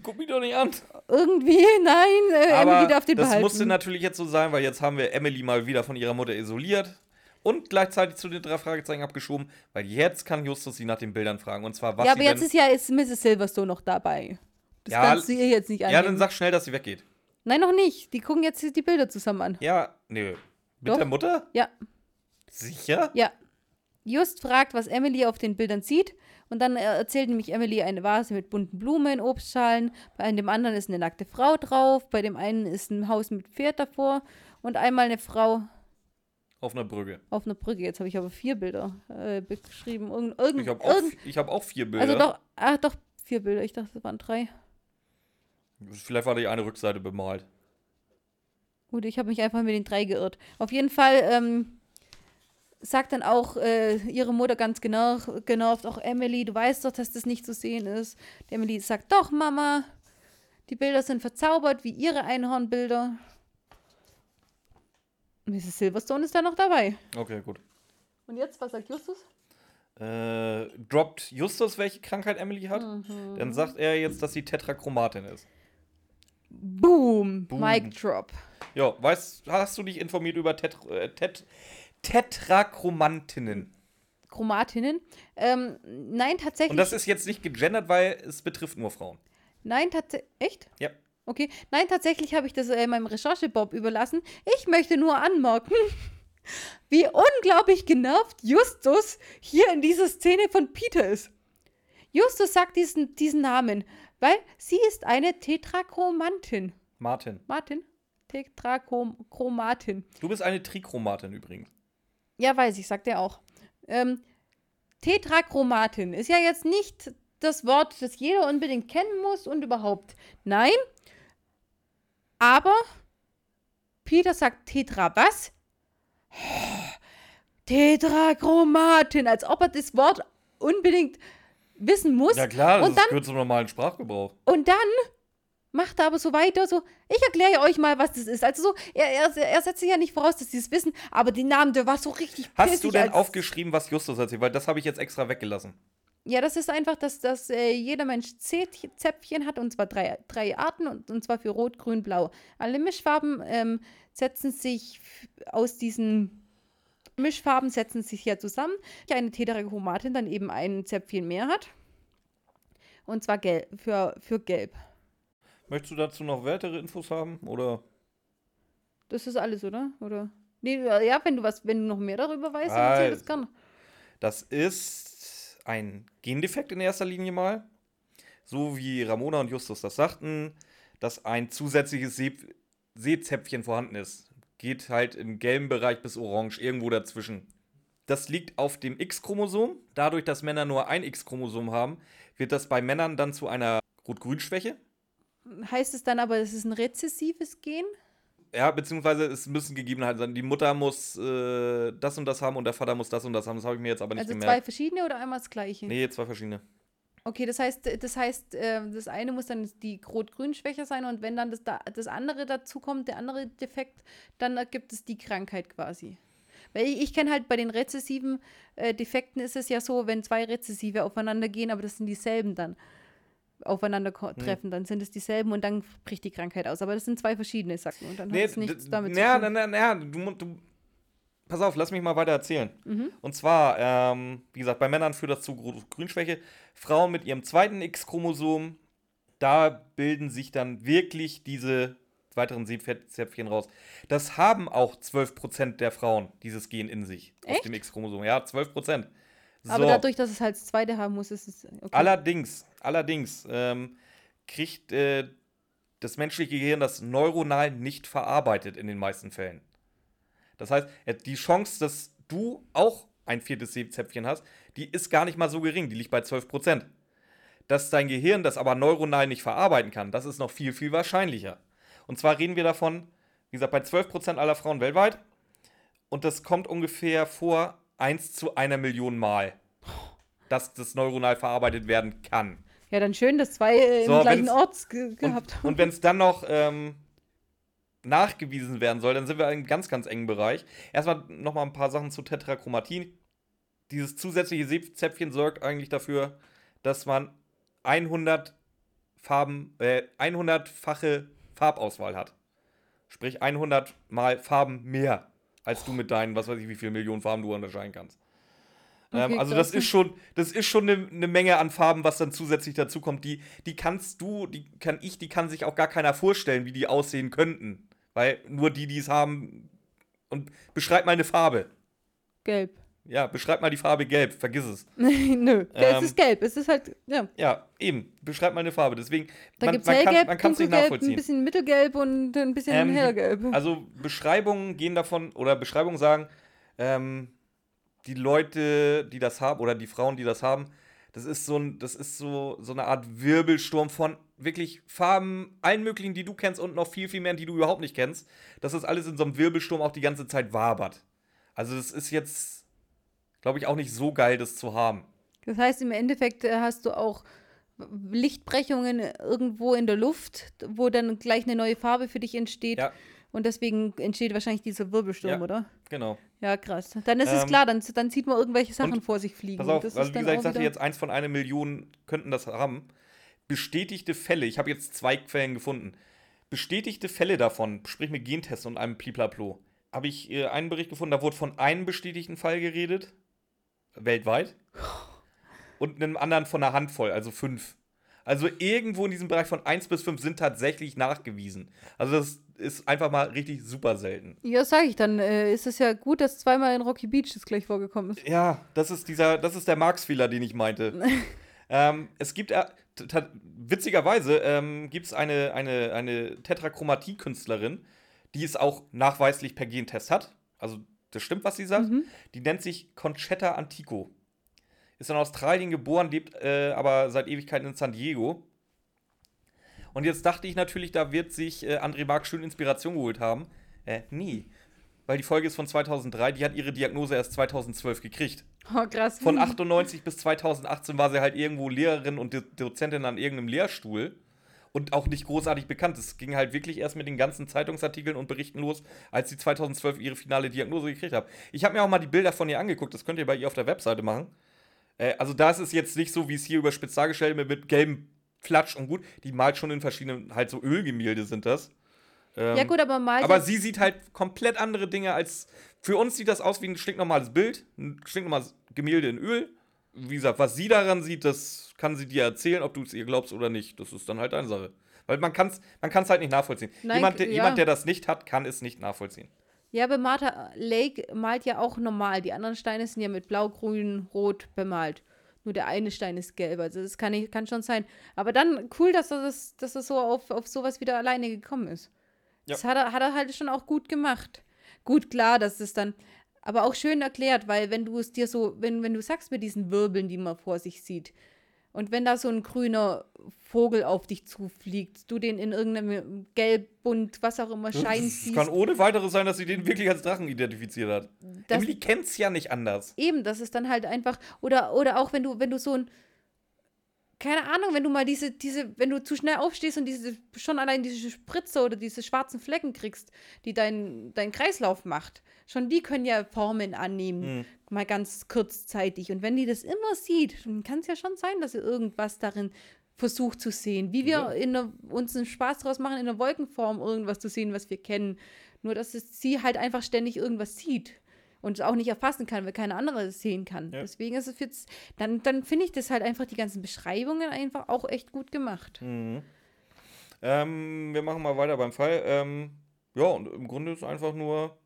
Guck mich doch nicht an. Irgendwie, nein, äh, Aber Emily darf den das behalten. musste natürlich jetzt so sein, weil jetzt haben wir Emily mal wieder von ihrer Mutter isoliert. und gleichzeitig zu den drei Fragezeichen abgeschoben, weil jetzt kann Justus sie nach den Bildern fragen. Und zwar, was ja, aber sie jetzt ist ja ist Mrs. Silverstone noch dabei. Das Ja, kannst du ihr jetzt nicht Ja, annehmen. dann sag schnell, dass sie weggeht. Nein, noch nicht. Die gucken jetzt die Bilder zusammen an. Ja, nö. Mit Doch. der Mutter? Ja, Sicher? ja. Just fragt, was Emily auf den Bildern sieht. Und dann äh, erzählt nämlich Emily eine Vase mit bunten Blumen, Obstschalen. Bei dem anderen ist eine nackte Frau drauf. Bei dem einen ist ein Haus mit Pferd davor. Und einmal eine Frau Auf einer Brücke. auf einer Brücke. Jetzt habe ich aber vier Bilder äh, beschrieben. Irgend, irgend, Ich habe auch, ich hab auch vier Bilder. also doch, ach doch, vier Bilder. Ich dachte, es waren drei. Vielleicht war die eine Rückseite bemalt. Gut, ich habe mich einfach mit den drei geirrt. Auf jeden Fall ähm, sagt dann auch äh, ihre Mutter ganz genau, genervt, auch Emily, du weißt doch, dass das nicht zu sehen ist. Die Emily sagt, doch, Mama, die Bilder sind verzaubert, wie ihre Einhornbilder. Mrs. Silverstone ist da noch dabei. Okay, gut. Und jetzt, was sagt Justus? Äh, droppt Justus, welche Krankheit Emily hat? Mhm. Dann sagt er jetzt, dass sie Tetrachromatin ist. Boom, Boom. Mic Drop. Ja, weißt, hast du dich informiert über Tet äh, Tet Tetrachromantinnen? Chromatinnen. Ähm, nein, tatsächlich. Und das ist jetzt nicht gegendert, weil es betrifft nur Frauen. Nein, tatsächlich. Echt? Ja. Okay. Nein, tatsächlich habe ich das äh, meinem Recherchebob überlassen. Ich möchte nur anmerken, wie unglaublich genervt Justus hier in dieser Szene von Peter ist. Justus sagt diesen, diesen Namen, weil sie ist eine Tetrachromantin. Martin. Martin? Tetrachromatin. Du bist eine Trichromatin übrigens. Ja, weiß ich, sagt er auch. Ähm, Tetrachromatin ist ja jetzt nicht das Wort, das jeder unbedingt kennen muss und überhaupt. Nein. Aber Peter sagt Tetra was? Tetrachromatin, als ob er das Wort unbedingt wissen muss. Ja klar, das und dann, gehört zum normalen Sprachgebrauch. und dann macht er aber so weiter, so, ich erkläre euch mal, was das ist. Also so, er, er, er setzt sich ja nicht voraus, dass sie es wissen, aber die Namen, der war so richtig Hast du denn aufgeschrieben, was Justus erzählt? Weil das habe ich jetzt extra weggelassen. Ja, das ist einfach, dass, dass äh, jeder Mensch Zäpfchen hat, und zwar drei, drei Arten, und, und zwar für Rot, Grün, Blau. Alle Mischfarben ähm, setzen sich aus diesen Mischfarben setzen sich ja zusammen. Eine Tetrachromatin dann eben ein Zäpfchen mehr hat. Und zwar gelb, für, für gelb. Möchtest du dazu noch weitere Infos haben? Oder? Das ist alles, oder? Oder? Nee, ja, wenn du was, wenn du noch mehr darüber weißt, dann erzähl das Also. gerne. Das ist ein Gendefekt in erster Linie mal. So wie Ramona und Justus das sagten, dass ein zusätzliches See Seezäpfchen vorhanden ist. Geht halt im gelben Bereich bis orange, irgendwo dazwischen. Das liegt auf dem X-Chromosom. Dadurch, dass Männer nur ein X-Chromosom haben, wird das bei Männern dann zu einer Rot-Grün-Schwäche. Heißt es dann aber, es ist ein rezessives Gen? Ja, beziehungsweise es müssen Gegebenheiten sein. Die Mutter muss äh, das und das haben und der Vater muss das und das haben. Das habe ich mir jetzt aber nicht Also zwei gemerkt. verschiedene oder einmal das gleiche? Nee, zwei verschiedene. Okay, das heißt, das heißt, äh, das eine muss dann die Rot-Grün-Schwäche sein und wenn dann das, da, das andere dazu kommt, der andere Defekt, dann ergibt es die Krankheit quasi. Weil ich, ich kenne halt bei den rezessiven äh, Defekten ist es ja so, wenn zwei Rezessive aufeinander gehen, aber das sind dieselben dann aufeinander ko- treffen, dann sind es dieselben und dann bricht die Krankheit aus. Aber das sind zwei verschiedene Sachen und dann Nee, hat es nichts damit na, zu na, tun. na, na, du, mu- du. Pass auf, lass mich mal weiter erzählen. Mhm. Und zwar, ähm, wie gesagt, bei Männern führt das zu Grünschwäche. Frauen mit ihrem zweiten X-Chromosom, da bilden sich dann wirklich diese weiteren Seepferdchen raus. Das haben auch 12% der Frauen, dieses Gen in sich. Auf Echt? dem X-Chromosom. Ja, 12%. So. Aber dadurch, dass es halt das zweite haben muss, ist es okay. Allerdings, allerdings ähm, kriegt äh, das menschliche Gehirn das neuronal nicht verarbeitet in den meisten Fällen. Das heißt, äh, die Chance, dass du auch ein viertes Seezäpfchen hast, die ist gar nicht mal so gering, die liegt bei 12%. Dass dein Gehirn das aber neuronal nicht verarbeiten kann, das ist noch viel, viel wahrscheinlicher. Und zwar reden wir davon, wie gesagt, bei 12% aller Frauen weltweit. Und das kommt ungefähr vor 1 zu einer Million Mal, dass das neuronal verarbeitet werden kann. Ja, dann schön, dass zwei äh, So, im gleichen Ort ge gehabt haben. Und, und wenn es dann noch ähm, nachgewiesen werden soll, dann sind wir in einem ganz, ganz engen Bereich. Erstmal nochmal ein paar Sachen zu Tetrachromatin. Dieses zusätzliche Seezäpfchen sorgt eigentlich dafür, dass man 100 Farben, äh, 100-fache Farbauswahl hat. Sprich 100 mal Farben mehr als du mit deinen, was weiß ich, wie viele Millionen Farben du unterscheiden kannst. Okay, ähm, also das ist schon, das ist schon eine ne Menge an Farben, was dann zusätzlich dazu kommt. Die, die kannst du, die kann ich, die kann sich auch gar keiner vorstellen, wie die aussehen könnten. Weil nur die, die es haben. Und beschreib mal eine Farbe. Gelb. Ja, beschreib mal die Farbe gelb, vergiss es. Nö, Ähm, es ist gelb. Es ist halt, ja. Ja, eben, beschreib mal eine Farbe. Deswegen, Da man, gibt es man kann hellgelb, man kann's nicht dunkelgelb, ein nachvollziehen. bisschen mittelgelb und ein bisschen Ähm, hellgelb. Also Beschreibungen gehen davon, oder Beschreibungen sagen, ähm, die Leute, die das haben, oder die Frauen, die das haben, das ist so ein, das ist so, so eine Art Wirbelsturm von wirklich Farben, allen möglichen, die du kennst und noch viel, viel mehr, die du überhaupt nicht kennst. Dass das alles in so einem Wirbelsturm auch die ganze Zeit wabert. Also das ist jetzt, glaube ich, auch nicht so geil, das zu haben. Das heißt, im Endeffekt äh, hast du auch Lichtbrechungen irgendwo in der Luft, wo dann gleich eine neue Farbe für dich entsteht. Ja. Und deswegen entsteht wahrscheinlich dieser Wirbelsturm, Ja. oder? Genau. Ja, krass. Dann ist es Ähm, klar, dann, dann sieht man irgendwelche Sachen vor sich fliegen. Pass auf, Das also wie gesagt, ich sagte jetzt, eins von einer Million könnten das haben. Bestätigte Fälle, ich habe jetzt zwei Quellen gefunden. Bestätigte Fälle davon, sprich mit Gentests und einem Pliplaplo, habe ich äh, einen Bericht gefunden, da wurde von einem bestätigten Fall geredet, weltweit, und einem anderen von einer Handvoll, also fünf. Also irgendwo in diesem Bereich von 1 bis 5 sind tatsächlich nachgewiesen. Also das ist einfach mal richtig super selten. Ja, sag ich, dann äh, ist es ja gut, dass zweimal in Rocky Beach das gleich vorgekommen ist. Ja, das ist dieser, das ist der Marx-Fehler, den ich meinte. ähm, es gibt äh, witzigerweise ähm, gibt es eine, eine, eine Tetrachromatie-Künstlerin, die es auch nachweislich per Gentest hat. Also das stimmt, was sie sagt. Die nennt sich Conchetta Antico. Ist in Australien geboren, lebt äh, aber seit Ewigkeiten in San Diego. Und jetzt dachte ich natürlich, da wird sich äh, André Marx schön Inspiration geholt haben. Äh, nie. Weil die Folge ist von 2003, die hat ihre Diagnose erst 2012 gekriegt. Oh, krass. Von 98 bis 2018 war sie halt irgendwo Lehrerin und Do- Dozentin an irgendeinem Lehrstuhl. Und auch nicht großartig bekannt. Es ging halt wirklich erst mit den ganzen Zeitungsartikeln und Berichten los, als sie 2012 ihre finale Diagnose gekriegt hat. Ich habe mir auch mal die Bilder von ihr angeguckt. Das könnt ihr bei ihr auf der Webseite machen. Äh, also da ist es jetzt nicht so, wie es hier überspitzt dargestellt wird, mit gelbem Flatsch und gut. Die malt schon in verschiedenen, halt so Ölgemälde sind das. Ähm, ja, gut, aber mal. aber sie sieht halt komplett andere Dinge als. Für uns sieht das aus wie ein stinknormales Bild, ein stinknormales Gemälde in Öl. Wie gesagt, was sie daran sieht, das kann sie dir erzählen, ob du es ihr glaubst oder nicht. Das ist dann halt deine Sache. Weil man kann es man kann's halt nicht nachvollziehen. Nein, jemand, der, ja. jemand, der das nicht hat, kann es nicht nachvollziehen. Ja, aber Martha Lake malt ja auch normal. Die anderen Steine sind ja mit blau, grün, rot bemalt. Nur der eine Stein ist gelb. Also das kann, kann schon sein. Aber dann cool, dass er, das, dass er so auf, auf sowas wieder alleine gekommen ist. Ja. Das hat er, hat er halt schon auch gut gemacht. Gut, klar, dass es dann. Aber auch schön erklärt, weil wenn du es dir so, wenn, wenn du sagst mit diesen Wirbeln, die man vor sich sieht, und wenn da so ein grüner Vogel auf dich zufliegt, du den in irgendeinem gelb, bunt, was auch immer Schein Es siehst. kann ohne weiteres sein, dass sie den wirklich als Drachen identifiziert hat. Das- Emily kennt es ja nicht anders. Eben, das ist dann halt einfach, oder, oder auch wenn du, wenn du so ein, keine Ahnung, wenn du mal diese, diese, wenn du zu schnell aufstehst und diese, schon allein diese Spritze oder diese schwarzen Flecken kriegst, die dein, dein Kreislauf macht, schon die können ja Formen annehmen, Mhm. mal ganz kurzzeitig. Und wenn die das immer sieht, dann kann es ja schon sein, dass sie irgendwas darin versucht zu sehen. Wie wir in der, uns einen Spaß draus machen, in der Wolkenform irgendwas zu sehen, was wir kennen. Nur, dass es, sie halt einfach ständig irgendwas sieht und es auch nicht erfassen kann, weil keine andere es sehen kann. Ja. Deswegen ist es jetzt, dann, dann finde ich das halt einfach, die ganzen Beschreibungen einfach auch echt gut gemacht. Mhm. Ähm, wir machen mal weiter beim Fall. Ähm, ja, und im Grunde ist einfach nur,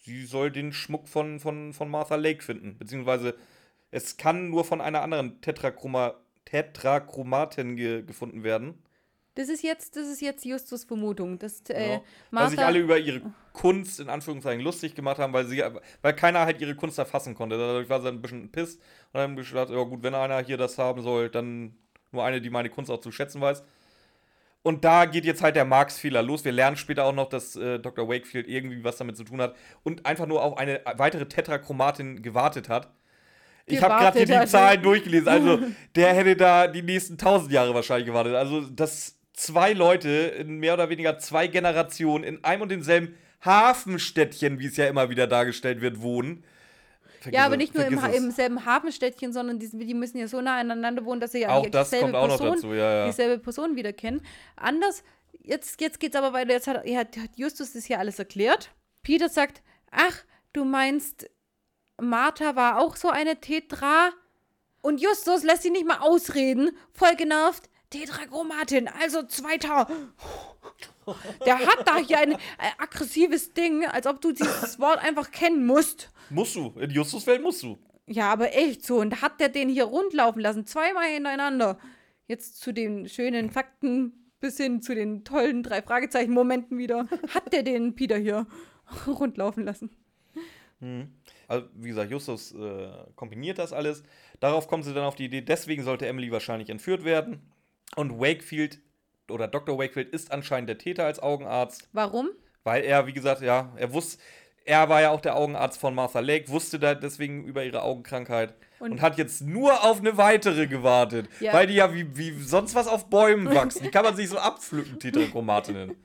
sie soll den Schmuck von, von, von Martha Lake finden. Beziehungsweise es kann nur von einer anderen Tetrachroma, Tetrachromatin ge, gefunden werden. Das ist jetzt, das ist jetzt Justus Vermutung. Dass, äh, Ja. Weil sich alle über ihre Kunst in Anführungszeichen lustig gemacht haben, weil sie, weil keiner halt ihre Kunst erfassen konnte. Dadurch war sie ein bisschen pisst und dann gedacht, ja gut, wenn einer hier das haben soll, dann nur eine, die meine Kunst auch zu schätzen weiß. Und da geht jetzt halt der Marx-Fehler los. Wir lernen später auch noch, dass äh, Dr. Wakefield irgendwie was damit zu tun hat und einfach nur auf eine weitere Tetrachromatin gewartet hat. Ich habe gerade hier die. Zahlen durchgelesen. Also, der hätte da die nächsten tausend Jahre wahrscheinlich gewartet. Also, dass zwei Leute in mehr oder weniger zwei Generationen in einem und demselben Hafenstädtchen, wie es ja immer wieder dargestellt wird, wohnen. Vergiss Ja, aber nicht nur im, im selben Hafenstädtchen, sondern die, die müssen ja so nah aneinander wohnen, dass sie ja Auch das dieselbe kommt auch noch Person, dazu, ja, ja. dieselbe Person wieder kennen. Anders, jetzt, jetzt geht es aber weiter, jetzt hat, hat, hat Justus das hier alles erklärt. Peter sagt, ach, du meinst, Martha war auch so eine Tetra? Und Justus lässt sie nicht mal ausreden, voll genervt. Tetrachromatin, also zweiter. Der hat da hier ein äh, aggressives Ding, als ob du dieses Wort einfach kennen musst. Musst du. In Justus Welt musst du. Ja, aber echt so. Und hat der den hier rundlaufen lassen, zweimal hintereinander. Jetzt zu den schönen Fakten bis hin zu den tollen drei Fragezeichen-Momenten wieder. Hat der den Peter hier rundlaufen lassen? Also, wie gesagt, Justus äh, kombiniert das alles. Darauf kommen sie dann auf die Idee, deswegen sollte Emily wahrscheinlich entführt werden. Und Wakefield oder Dr. Wakefield ist anscheinend der Täter als Augenarzt, Warum? weil er, wie gesagt, ja, er wusste, er war ja auch der Augenarzt von Martha Lake, wusste da deswegen über ihre Augenkrankheit und, Und- hat jetzt nur auf eine weitere gewartet, Ja. weil die ja wie, wie sonst was auf Bäumen wachsen. Die kann man sich so abpflücken, Tetrachromatinnen.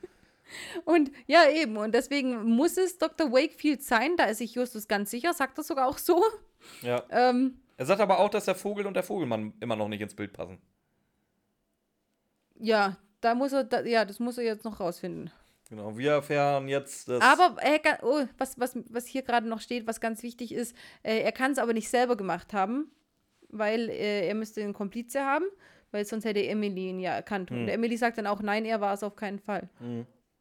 Und ja, eben. Und deswegen muss es Dr. Wakefield sein. Da ist sich Justus ganz sicher. Sagt das sogar auch so. Ja. Ähm, Er sagt aber auch, dass der Vogel und der Vogelmann immer noch nicht ins Bild passen. Ja, da muss er, da, ja, das muss er jetzt noch rausfinden. Genau, wir erfahren jetzt, dass. Aber er kann, oh, was, was, was hier gerade noch steht, was ganz wichtig ist, äh, er kann es aber nicht selber gemacht haben, weil äh, er müsste einen Komplize haben, weil sonst hätte Emily ihn ja erkannt. Und Emily sagt dann auch, nein, er war es auf keinen Fall.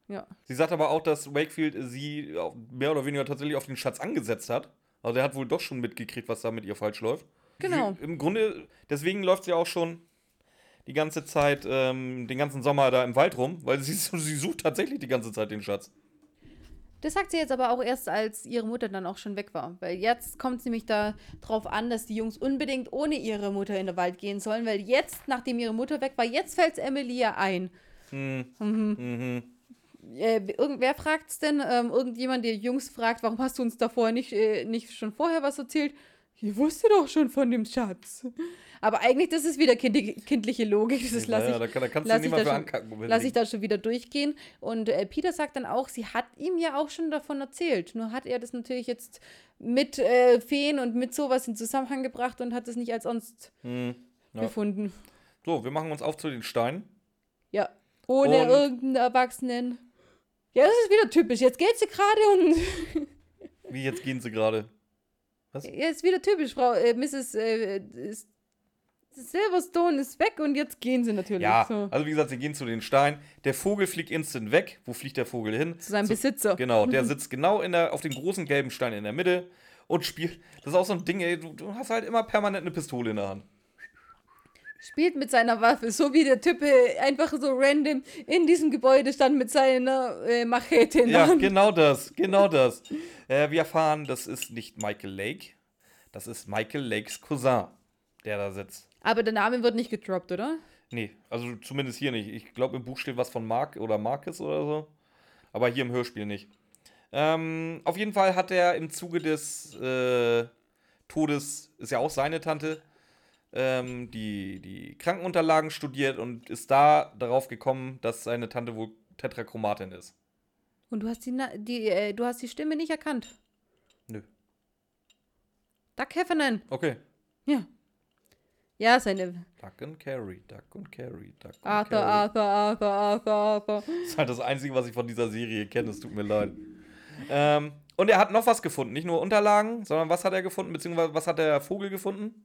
Ja. Sie sagt aber auch, dass Wakefield sie mehr oder weniger tatsächlich auf den Schatz angesetzt hat. Also er hat wohl doch schon mitgekriegt, was da mit ihr falsch läuft. Genau. Sie, Im Grunde, deswegen läuft sie auch schon die ganze Zeit, ähm, den ganzen Sommer da im Wald rum, weil sie, sie sucht tatsächlich die ganze Zeit den Schatz. Das sagt sie jetzt aber auch erst, als ihre Mutter dann auch schon weg war. Weil jetzt kommt es nämlich darauf an, dass die Jungs unbedingt ohne ihre Mutter in den Wald gehen sollen, weil jetzt, nachdem ihre Mutter weg war, jetzt fällt es Emily ja ein. Mhm. Äh, irgendwer fragt es denn? Ähm, irgendjemand, der Jungs fragt, warum hast du uns davor nicht, äh, nicht schon vorher was erzählt? Ich wusste doch schon von dem Schatz. Aber eigentlich, das ist wieder kind kindliche Logik. Das lasse ich, da, kann, da kannst lass du niemand für ankacken. lass ich da schon wieder durchgehen. Und äh, Peter sagt dann auch, sie hat ihm ja auch schon davon erzählt. Nur hat er das natürlich jetzt mit äh, Feen und mit sowas in Zusammenhang gebracht und hat es nicht als sonst Hm, ja. befunden. So, wir machen uns auf zu den Steinen. Ja. Ohne Und- irgendeinen Erwachsenen. Ja, das ist wieder typisch. Jetzt geht sie gerade und Wie jetzt gehen sie gerade? Ja, ist wieder typisch, Frau äh, Mrs. Äh, ist, Silverstone ist weg und jetzt gehen sie natürlich Ja, so, also wie gesagt, sie gehen zu den Steinen. Der Vogel fliegt instant weg. Wo fliegt der Vogel hin? zu seinem Besitzer. Genau, der sitzt genau in der, auf dem großen gelben Stein in der Mitte und spielt. Das ist auch so ein Ding, ey, du, du hast halt immer permanent eine Pistole in der Hand. Spielt mit seiner Waffe, so wie der Typ äh, einfach so random in diesem Gebäude stand mit seiner äh, Machete in Ja, genau das, genau das. Äh, wir erfahren, das ist nicht Michael Lake, das ist Michael Lakes Cousin, der da sitzt. Aber der Name wird nicht gedroppt, oder? Nee, also zumindest hier nicht. Ich glaube, im Buch steht was von Mark oder Marcus oder so. Aber hier im Hörspiel nicht. Ähm, auf jeden Fall hat er im Zuge des äh, Todes, ist ja auch seine Tante, ähm, die, die Krankenunterlagen studiert und ist da darauf gekommen, dass seine Tante wohl Tetrachromatin ist. Und du hast die, Na die, äh, du hast die Stimme nicht erkannt. Nö. Doug Heffernan. Okay. Ja. Ja, seine Duck and Carry, Duck and Carry, Duck and Arthur, Carry. Arthur, Arthur, Arthur, Arthur. Das ist halt das Einzige, was ich von dieser Serie kenne. Es tut mir leid. Ähm, und er hat noch was gefunden. Nicht nur Unterlagen, sondern was hat er gefunden? Beziehungsweise was hat der Vogel gefunden?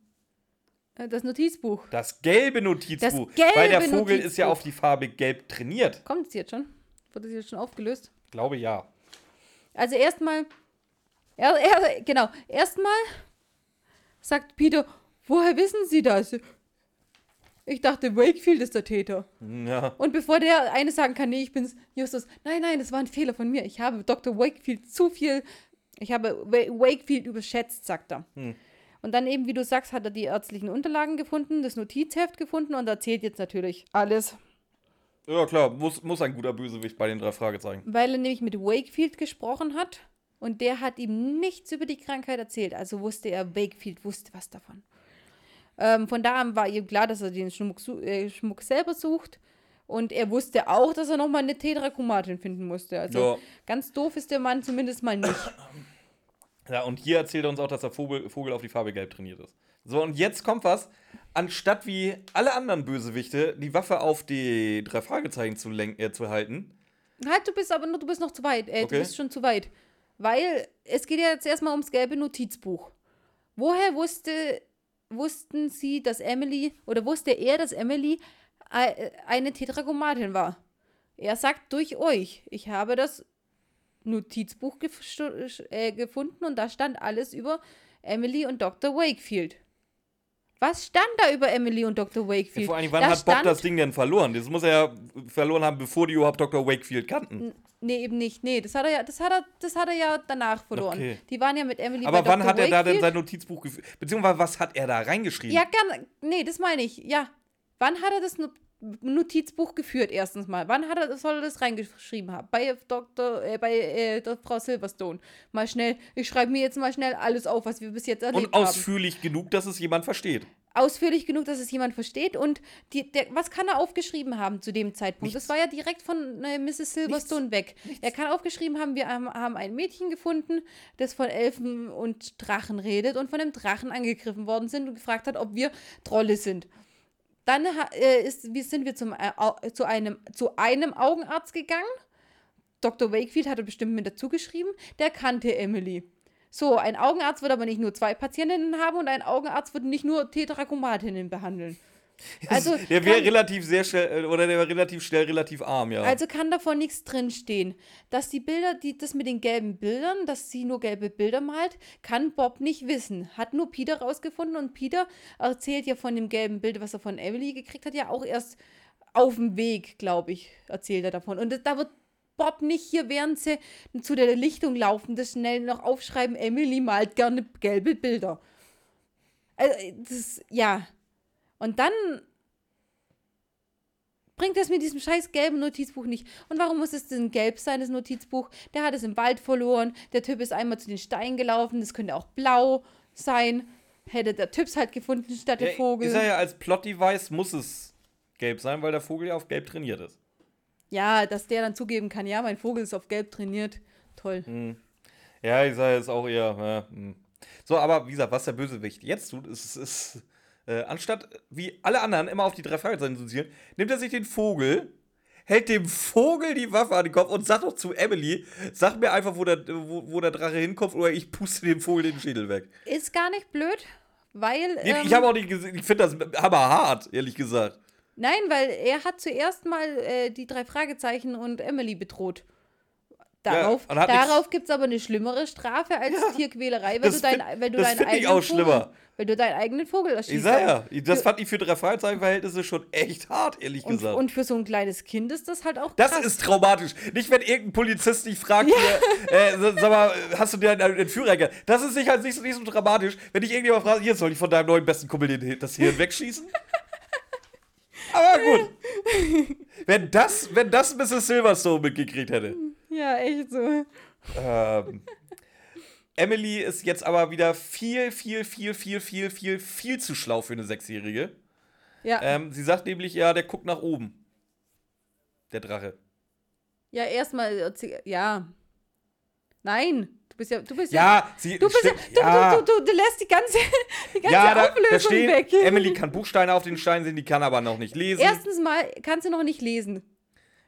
Äh, Das Notizbuch. Das gelbe Notizbuch. Das gelbe weil der Vogel ist ja Notizbuch. auf die Farbe gelb trainiert. Kommt es jetzt schon? Wurde es jetzt schon aufgelöst? Glaube ja. Also erstmal, er, er, genau, erstmal sagt Peter, woher wissen Sie das? Ich dachte, Wakefield ist der Täter. Ja. Und bevor der eine sagen kann, nee, ich bin's, Justus, nein, nein, das war ein Fehler von mir. Ich habe Dr. Wakefield zu viel, ich habe Wa- Wakefield überschätzt, sagt er. Und dann eben, wie du sagst, hat er die ärztlichen Unterlagen gefunden, das Notizheft gefunden und erzählt jetzt natürlich alles. Ja, klar, muss, muss ein guter Bösewicht bei den drei Fragezeichen. Weil er nämlich mit Wakefield gesprochen hat und der hat ihm nichts über die Krankheit erzählt. Also wusste er, Wakefield wusste was davon. Ähm, von da an war ihm klar, dass er den Schmuck, äh, Schmuck selber sucht. Und er wusste auch, dass er nochmal eine Tetrachromatin finden musste. Also Ja. ganz doof ist der Mann zumindest mal nicht. Ja, und hier erzählt er uns auch, dass der Vogel, Vogel auf die Farbe gelb trainiert ist. So, und jetzt kommt was. Anstatt wie alle anderen Bösewichte die Waffe auf die drei Fragezeichen zu, lenk äh, zu halten, halt, du bist aber noch, du bist noch zu weit. Äh, Okay. Du bist schon zu weit. Weil es geht ja jetzt erstmal ums gelbe Notizbuch. Woher wusste, wussten sie, dass Emily, oder wusste er, dass Emily äh, eine Tetragomatin war? Er sagt durch euch. Ich habe das Notizbuch gef äh, gefunden und da stand alles über Emily und Dr. Wakefield. Was stand da über Emily und Dr. Wakefield? Ja, vor allem, wann da hat Bob das Ding denn verloren? Das muss er ja verloren haben, bevor die überhaupt Dr. Wakefield kannten. Nee, eben nicht. Nee, das hat er ja, das hat er, das hat er ja danach verloren. Okay. Die waren ja mit Emily Aber wann Dr. hat er Wakefield. da denn sein Notizbuch geführt? Beziehungsweise was hat er da reingeschrieben? Ja, kann, nee, das meine ich. Ja. Wann hat er das Notizbuch geführt, erstens mal. Wann hat er, soll er das reingeschrieben haben? Bei Dr., äh, bei äh, Frau Silverstone. Mal schnell, ich schreibe mir jetzt mal schnell alles auf, was wir bis jetzt erlebt haben. Und ausführlich haben. genug, dass es jemand versteht. Ausführlich genug, dass es jemand versteht. Und die, der, was kann er aufgeschrieben haben zu dem Zeitpunkt? Nichts. Das war ja direkt von äh, Mrs. Silverstone Nichts. weg. Nichts. Er kann aufgeschrieben haben, wir haben, haben ein Mädchen gefunden, das von Elfen und Drachen redet und von einem Drachen angegriffen worden sind und gefragt hat, ob wir Trolle sind. Dann äh, ist, wie sind wir zum, äh, zu, einem, zu einem Augenarzt gegangen. Dr. Wakefield hatte bestimmt mit dazu geschrieben, der kannte Emily. So, ein Augenarzt wird aber nicht nur zwei Patientinnen haben und ein Augenarzt wird nicht nur Tetrachomatinnen behandeln. Also der wäre relativ sehr schnell, äh, oder der wäre relativ schnell relativ arm, ja. Also kann davon nichts drinstehen. Dass die Bilder, die, das mit den gelben Bildern, dass sie nur gelbe Bilder malt, kann Bob nicht wissen. Hat nur Peter rausgefunden und Peter erzählt ja von dem gelben Bild, was er von Emily gekriegt hat, ja auch erst auf dem Weg, glaube ich, erzählt er davon. Und da wird Bob nicht hier, während sie zu der Lichtung laufen, das schnell noch aufschreiben, Emily malt gerne gelbe Bilder. Also, das, ja. Und dann bringt es mit diesem scheiß gelben Notizbuch nicht. Und warum muss es denn gelb sein, das Notizbuch? Der hat es im Wald verloren. Der Typ ist einmal zu den Steinen gelaufen. Das könnte auch blau sein. Hätte der Typ es halt gefunden statt ja, der Vogel. Ist er ja als Plot-Device muss es gelb sein, weil der Vogel ja auf gelb trainiert ist. Ja, dass der dann zugeben kann, ja, mein Vogel ist auf gelb trainiert. Toll. Hm. Ja, ich sage jetzt auch eher. Ja, hm. So, aber wie gesagt, was der Bösewicht jetzt tut, ist, ist äh, anstatt wie alle anderen immer auf die drei Fragezeichen zu zielen, nimmt er sich den Vogel, hält dem Vogel die Waffe an den Kopf und sagt doch zu Emily, sag mir einfach, wo der, wo, wo der Drache hinkommt oder ich puste dem Vogel den Schädel weg. Ist gar nicht blöd, weil. Ähm, ich habe auch nicht gesehen, ich finde das hammerhart, ehrlich gesagt. Nein, weil er hat zuerst mal äh, die drei Fragezeichen und Emily bedroht. Darauf, ja, darauf gibt es aber eine schlimmere Strafe als ja, Tierquälerei, weil du, dein, weil du deinen eigenen Vogel, weil du deinen eigenen Vogel erschießt. Ich sag ja, das fand ich für drei Freizeitverhältnisse schon echt hart, ehrlich und, gesagt. Und für so ein kleines Kind ist das halt auch krass. Das ist traumatisch. Nicht, wenn irgendein Polizist dich fragt, ja. hier, äh, sag mal, hast du dir einen, einen Führer Das ist nicht, halt nicht, so, nicht so dramatisch, wenn dich irgendjemand fragt, hier, soll ich von deinem neuen besten Kumpel den, das Hirn wegschießen? aber gut. wenn das, wenn das Mrs. Silverstone mitgekriegt hätte. Ja, echt so. Ähm, Emily ist jetzt aber wieder viel, viel, viel, viel, viel, viel, viel zu schlau für eine Sechsjährige. Ja. Ähm, sie sagt nämlich, ja, der guckt nach oben. Der Drache. Ja, erstmal, ja. Nein, du bist ja, du bist ja, ja sie, du, bist ja, du, ja. Du, du, du, lässt die ganze, die ganze ja, da, Auflösung da steht, weg. Emily kann Buchsteine auf den Steinen sehen, die kann aber noch nicht lesen. Erstens mal kannst du noch nicht lesen.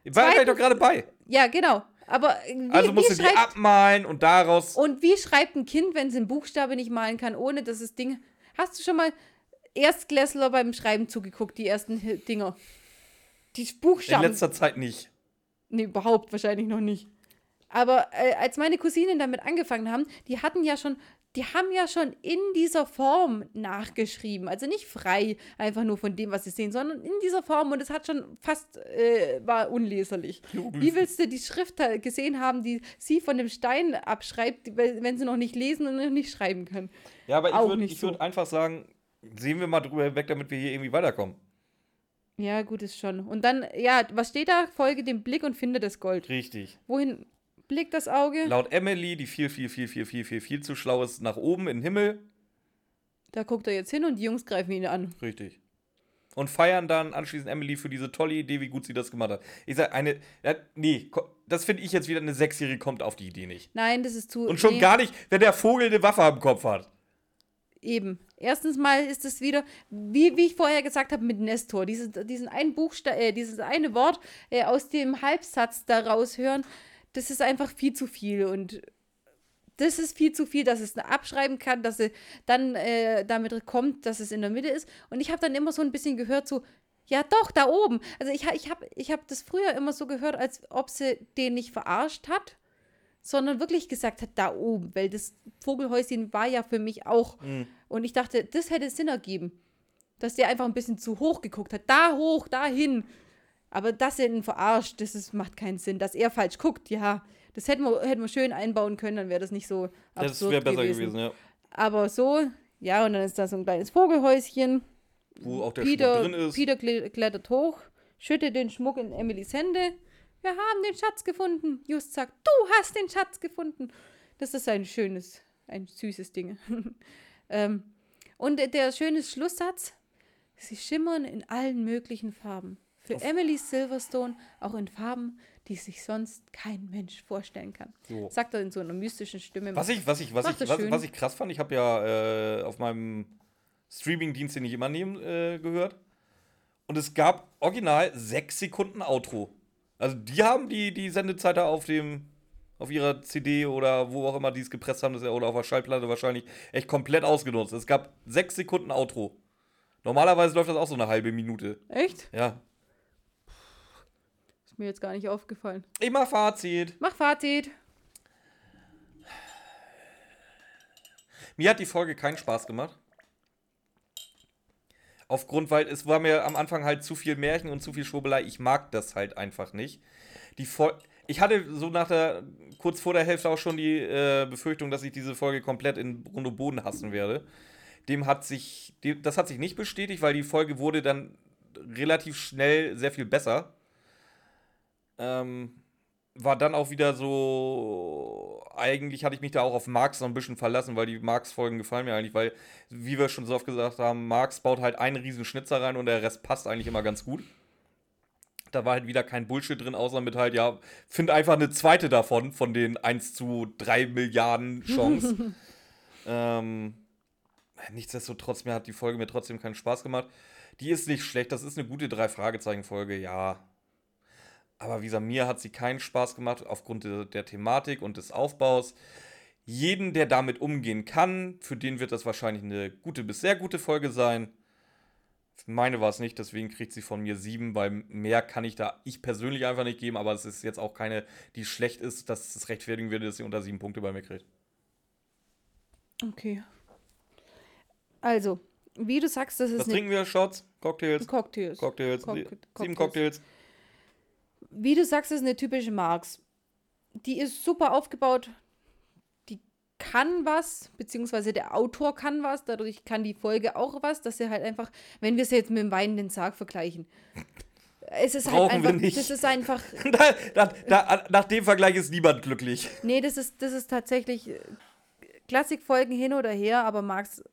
War ich doch gerade bei. Ja, genau. Aber wie, also musst du die abmalen und daraus. Und wie schreibt ein Kind, wenn es einen Buchstabe nicht malen kann, ohne dass es Ding. Hast du schon mal Erstklässler beim Schreiben zugeguckt, die ersten Dinger? Die Buchstaben. In letzter Zeit nicht. Nee, überhaupt wahrscheinlich noch nicht. Aber äh, als meine Cousinen damit angefangen haben, die hatten ja schon die haben ja schon in dieser Form nachgeschrieben. Also nicht frei, einfach nur von dem, was sie sehen, sondern in dieser Form und es hat schon fast, äh, war unleserlich. Wie willst du die Schrift gesehen haben, die sie von dem Stein abschreibt, wenn sie noch nicht lesen und noch nicht schreiben kann? Ja, aber Auch ich würde so. würd einfach sagen, sehen wir mal drüber hinweg, damit wir hier irgendwie weiterkommen. Ja, gut ist schon. Und dann, ja, was steht da? Folge dem Blick und finde das Gold. Richtig. Wohin? Blickt das Auge. Laut Emily, die viel, viel, viel, viel, viel, viel, viel zu schlau ist, nach oben in den Himmel. Da guckt er jetzt hin und die Jungs greifen ihn an. Richtig. Und feiern dann anschließend Emily für diese tolle Idee, wie gut sie das gemacht hat. Ich sag, eine. Nee, das finde ich jetzt wieder eine Sechsjährige kommt auf die Idee nicht. Nein, das ist zu. Und schon nee. gar nicht, wenn der Vogel eine Waffe am Kopf hat. Eben. Erstens mal ist es wieder, wie, wie ich vorher gesagt habe, mit Nestor. Diese, diesen einen Buchstabe, äh, dieses eine Wort äh, aus dem Halbsatz da raushören das ist einfach viel zu viel und das ist viel zu viel, dass es abschreiben kann, dass sie dann äh, damit kommt, dass es in der Mitte ist. Und ich habe dann immer so ein bisschen gehört, so, ja doch, da oben. Also ich, ich habe ich hab das früher immer so gehört, als ob sie den nicht verarscht hat, sondern wirklich gesagt hat, da oben, weil das Vogelhäuschen war ja für mich auch. Mhm. Und ich dachte, das hätte Sinn ergeben, dass der einfach ein bisschen zu hoch geguckt hat. Da hoch, dahin. Aber dass er ihn verarscht, das ist, macht keinen Sinn. Dass er falsch guckt, ja, das hätten wir, hätten wir schön einbauen können, dann wäre das nicht so absurd Das wäre besser gewesen. gewesen, ja. Aber so, ja, und dann ist da so ein kleines Vogelhäuschen. Wo auch der Peter, Schmuck drin ist. Peter kle- klettert hoch, schüttet den Schmuck in Emilys Hände. Wir haben den Schatz gefunden. Just sagt, du hast den Schatz gefunden. Das ist ein schönes, ein süßes Ding. ähm, und der schöne Schlusssatz, sie schimmern in allen möglichen Farben. Für Emily Silverstone auch in Farben, die sich sonst kein Mensch vorstellen kann. So. Sagt er in so einer mystischen Stimme. Was ich, was ich, was ich, was, was ich krass fand, ich habe ja äh, auf meinem Streaming-Dienst, den ich immer nehme, äh, gehört. Und es gab original sechs Sekunden Outro. Also die haben die, die Sendezeit da auf dem, auf ihrer CD oder wo auch immer die es gepresst haben, das oder auf der Schallplatte wahrscheinlich, echt komplett ausgenutzt. Es gab sechs Sekunden Outro. Normalerweise läuft das auch so eine halbe Minute. Echt? Ja. Mir jetzt gar nicht aufgefallen. Ich mach Fazit. Mach Fazit. Mir hat die Folge keinen Spaß gemacht. Aufgrund, weil es war mir am Anfang halt zu viel Märchen und zu viel Schwurbelei. Ich mag das halt einfach nicht. Die Fol ich hatte so nach der, kurz vor der Hälfte auch schon die äh, Befürchtung, dass ich diese Folge komplett in Grund und Boden hassen werde. Dem hat sich, dem, das hat sich nicht bestätigt, weil die Folge wurde dann relativ schnell sehr viel besser. Ähm, war dann auch wieder so, eigentlich hatte ich mich da auch auf Marx so ein bisschen verlassen, weil die Marx-Folgen gefallen mir eigentlich, weil, wie wir schon so oft gesagt haben, Marx baut halt einen riesen Schnitzer rein und der Rest passt eigentlich immer ganz gut. Da war halt wieder kein Bullshit drin, außer mit halt, ja, find einfach eine zweite davon, von den 1 zu 3 Milliarden Chance. ähm, nichtsdestotrotz, mir hat die Folge mir trotzdem keinen Spaß gemacht. Die ist nicht schlecht, das ist eine gute Drei-Fragezeichen-Folge, ja. Aber wie gesagt, mir hat sie keinen Spaß gemacht aufgrund der, der Thematik und des Aufbaus. Jeden, der damit umgehen kann, für den wird das wahrscheinlich eine gute bis sehr gute Folge sein. Meine war es nicht, deswegen kriegt sie von mir sieben, weil mehr kann ich da ich persönlich einfach nicht geben, aber es ist jetzt auch keine, die schlecht ist, dass es rechtfertigen würde, dass sie unter sieben Punkte bei mir kriegt. Okay. Also, wie du sagst, das ist Was trinken wir? Shots? Cocktails? Cocktails. Cocktails? Cock- sieben Cocktails. Wie du sagst, das ist eine typische Marx. Die ist super aufgebaut. Die kann was, beziehungsweise der Autor kann was. Dadurch kann die Folge auch was, dass er halt einfach, wenn wir es jetzt mit dem weinenden Sarg vergleichen. Es ist Brauchen halt wir einfach, nicht. das ist einfach, da, da, nach dem Vergleich ist niemand glücklich. nee, das ist, das ist tatsächlich äh, Klassikfolgen hin oder her, aber Marx,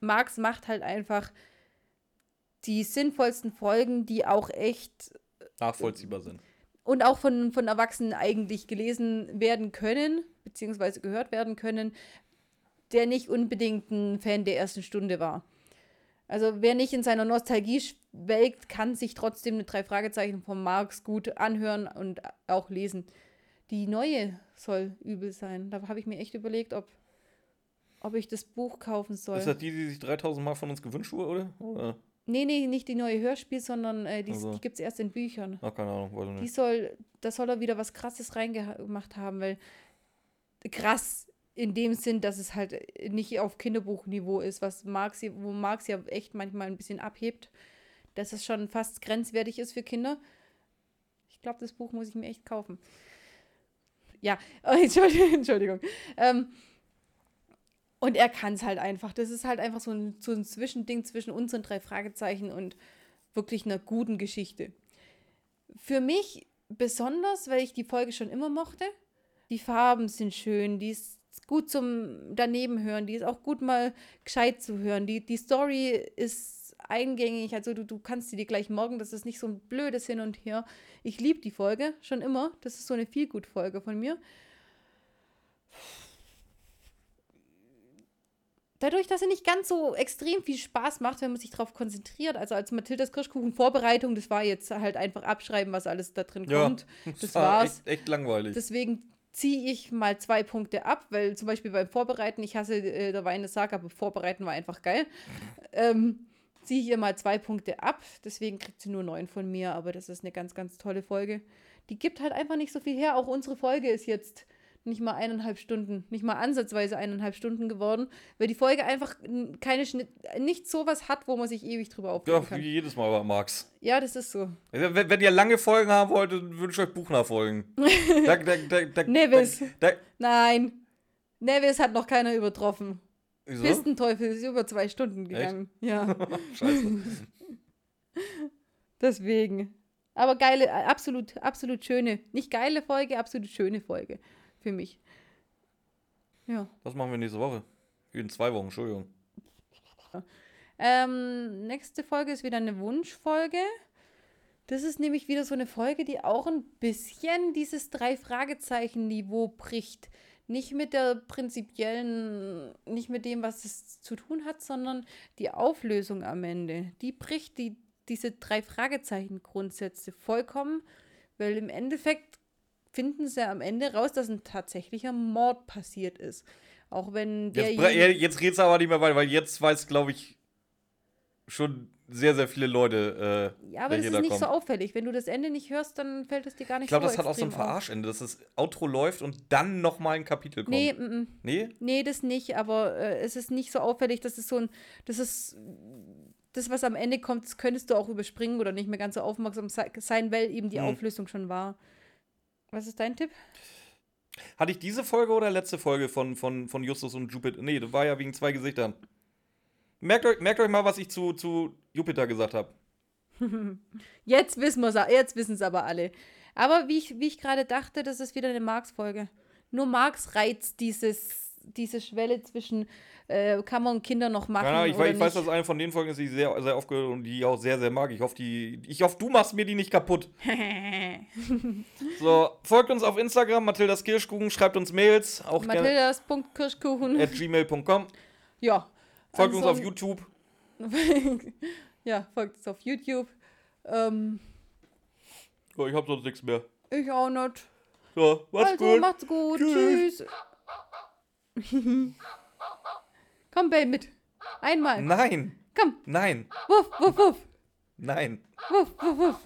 Marx macht halt einfach die sinnvollsten Folgen, die auch echt Nachvollziehbar sind. und auch von, von Erwachsenen eigentlich gelesen werden können, beziehungsweise gehört werden können, der nicht unbedingt ein Fan der ersten Stunde war. Also wer nicht in seiner Nostalgie schwelgt, kann sich trotzdem eine drei Fragezeichen von Marx gut anhören und auch lesen. Die neue soll übel sein. Da habe ich mir echt überlegt, ob, ob ich das Buch kaufen soll. Ist das die, die sich 3000 Mal von uns gewünscht wurde, oder? Nee, nee, nicht die neue Hörspiel, sondern äh, die, Also. die gibt es erst in Büchern. Ach, keine Ahnung, weiß ich Die nicht. soll, da soll er wieder was Krasses reingemacht haben, weil krass in dem Sinn, dass es halt nicht auf Kinderbuchniveau ist, was Marx, wo Marx ja echt manchmal ein bisschen abhebt, dass es schon fast grenzwertig ist für Kinder. Ich glaube, das Buch muss ich mir echt kaufen. Ja, Entschuldigung. Entschuldigung. Ähm, und er kann es halt einfach. Das ist halt einfach so ein, so ein Zwischending zwischen unseren drei Fragezeichen und wirklich einer guten Geschichte. Für mich besonders, weil ich die Folge schon immer mochte. Die Farben sind schön, die ist gut zum daneben hören, die ist auch gut mal gescheit zu hören. Die, die Story ist eingängig, also du, du kannst sie dir gleich morgen, das ist nicht so ein blödes Hin und Her. Ich liebe die Folge schon immer, das ist so eine Feelgood-Folge von mir. Dadurch, dass sie nicht ganz so extrem viel Spaß macht, wenn man sich darauf konzentriert. Also als Mathildas Kirschkuchen-Vorbereitung, das war jetzt halt einfach abschreiben, was alles da drin Ja, kommt. Das war's. Echt, echt langweilig. Deswegen ziehe ich mal zwei Punkte ab, weil zum Beispiel beim Vorbereiten, ich hasse äh, der Weine Sag, aber Vorbereiten war einfach geil. Ähm, ziehe ich ihr mal zwei Punkte ab, deswegen kriegt sie nur neun von mir, aber das ist eine ganz, ganz tolle Folge. Die gibt halt einfach nicht so viel her. Auch unsere Folge ist jetzt nicht mal eineinhalb Stunden, nicht mal ansatzweise eineinhalb Stunden geworden, weil die Folge einfach keine Schnitt, nicht sowas hat, wo man sich ewig drüber aufregen Ja, kann. wie jedes Mal bei Max. Ja, das ist so. Wenn, wenn ihr lange Folgen haben wollt, dann wünsche ich euch Buchnachfolgen. da, da, da, da, Nevis. Nein. Nevis hat noch keiner übertroffen. wieso? Pistenteufel ist über zwei Stunden gegangen. Ja, Scheiße. deswegen. Aber geile, absolut, absolut schöne. Nicht geile Folge, absolut schöne Folge. Für mich. Ja. Was machen wir nächste Woche? In zwei Wochen, Entschuldigung. Ähm, nächste Folge ist wieder eine Wunschfolge. Das ist nämlich wieder so eine Folge, die auch ein bisschen dieses Drei-Fragezeichen-Niveau bricht. Nicht mit der prinzipiellen, nicht mit dem, was es zu tun hat, sondern die Auflösung am Ende. Die bricht die, diese Drei-Fragezeichen-Grundsätze vollkommen, weil im Endeffekt finden sie am Ende raus, dass ein tatsächlicher Mord passiert ist. Auch wenn Jetzt, bra- derjenige... jetzt geht's aber nicht mehr weiter, weil jetzt weiß, glaube ich, schon sehr, sehr viele Leute, äh, Ja, aber das da ist nicht kommen. so auffällig. Wenn du das Ende nicht hörst, dann fällt es dir gar nicht Ich glaube, so das hat auch so ein. Verarschende, dass das Outro läuft und dann nochmal ein Kapitel kommt. Nee, mm, mm. Nee? nee, das nicht, aber äh, es ist nicht so auffällig, dass es so ein, das ist, das, was am Ende kommt, das könntest du auch überspringen oder nicht mehr ganz so aufmerksam sei- sein, weil eben die Hm. Auflösung schon war. Was ist dein Tipp? Hatte ich diese Folge oder letzte Folge von, von, von Justus und Jupiter? Nee, das war ja wegen zwei Gesichtern. Merkt euch, merkt euch mal, was ich zu, zu Jupiter gesagt habe. Jetzt wissen wir's, a- jetzt wissen es aber alle. Aber wie ich, wie ich gerade dachte, das ist wieder eine Marx-Folge. Nur Marx reizt dieses, diese Schwelle zwischen, äh, kann man Kinder noch machen Ja, ich, oder ich weiß, dass eine von den Folgen ist, die ich sehr, sehr oft gehört und die ich auch sehr, sehr mag. Ich hoffe, die, ich hoffe, du machst mir die nicht kaputt. So, folgt uns auf Instagram, Mathildas Kirschkuchen, schreibt uns Mails, auch Mathildas.kirschkuchen. at gmail.com. Ja. Folgt uns auf YouTube. ja, folgt uns auf YouTube. Ähm, So, ich hab sonst nichts mehr. ich auch nicht. So, macht's also, gut. macht's gut. Tschüss. Tschüss. Komm, Bell, mit. Einmal. Nein, Komm. nein, Wuff, wuff, wuff. nein. Wuff, wuff, wuff.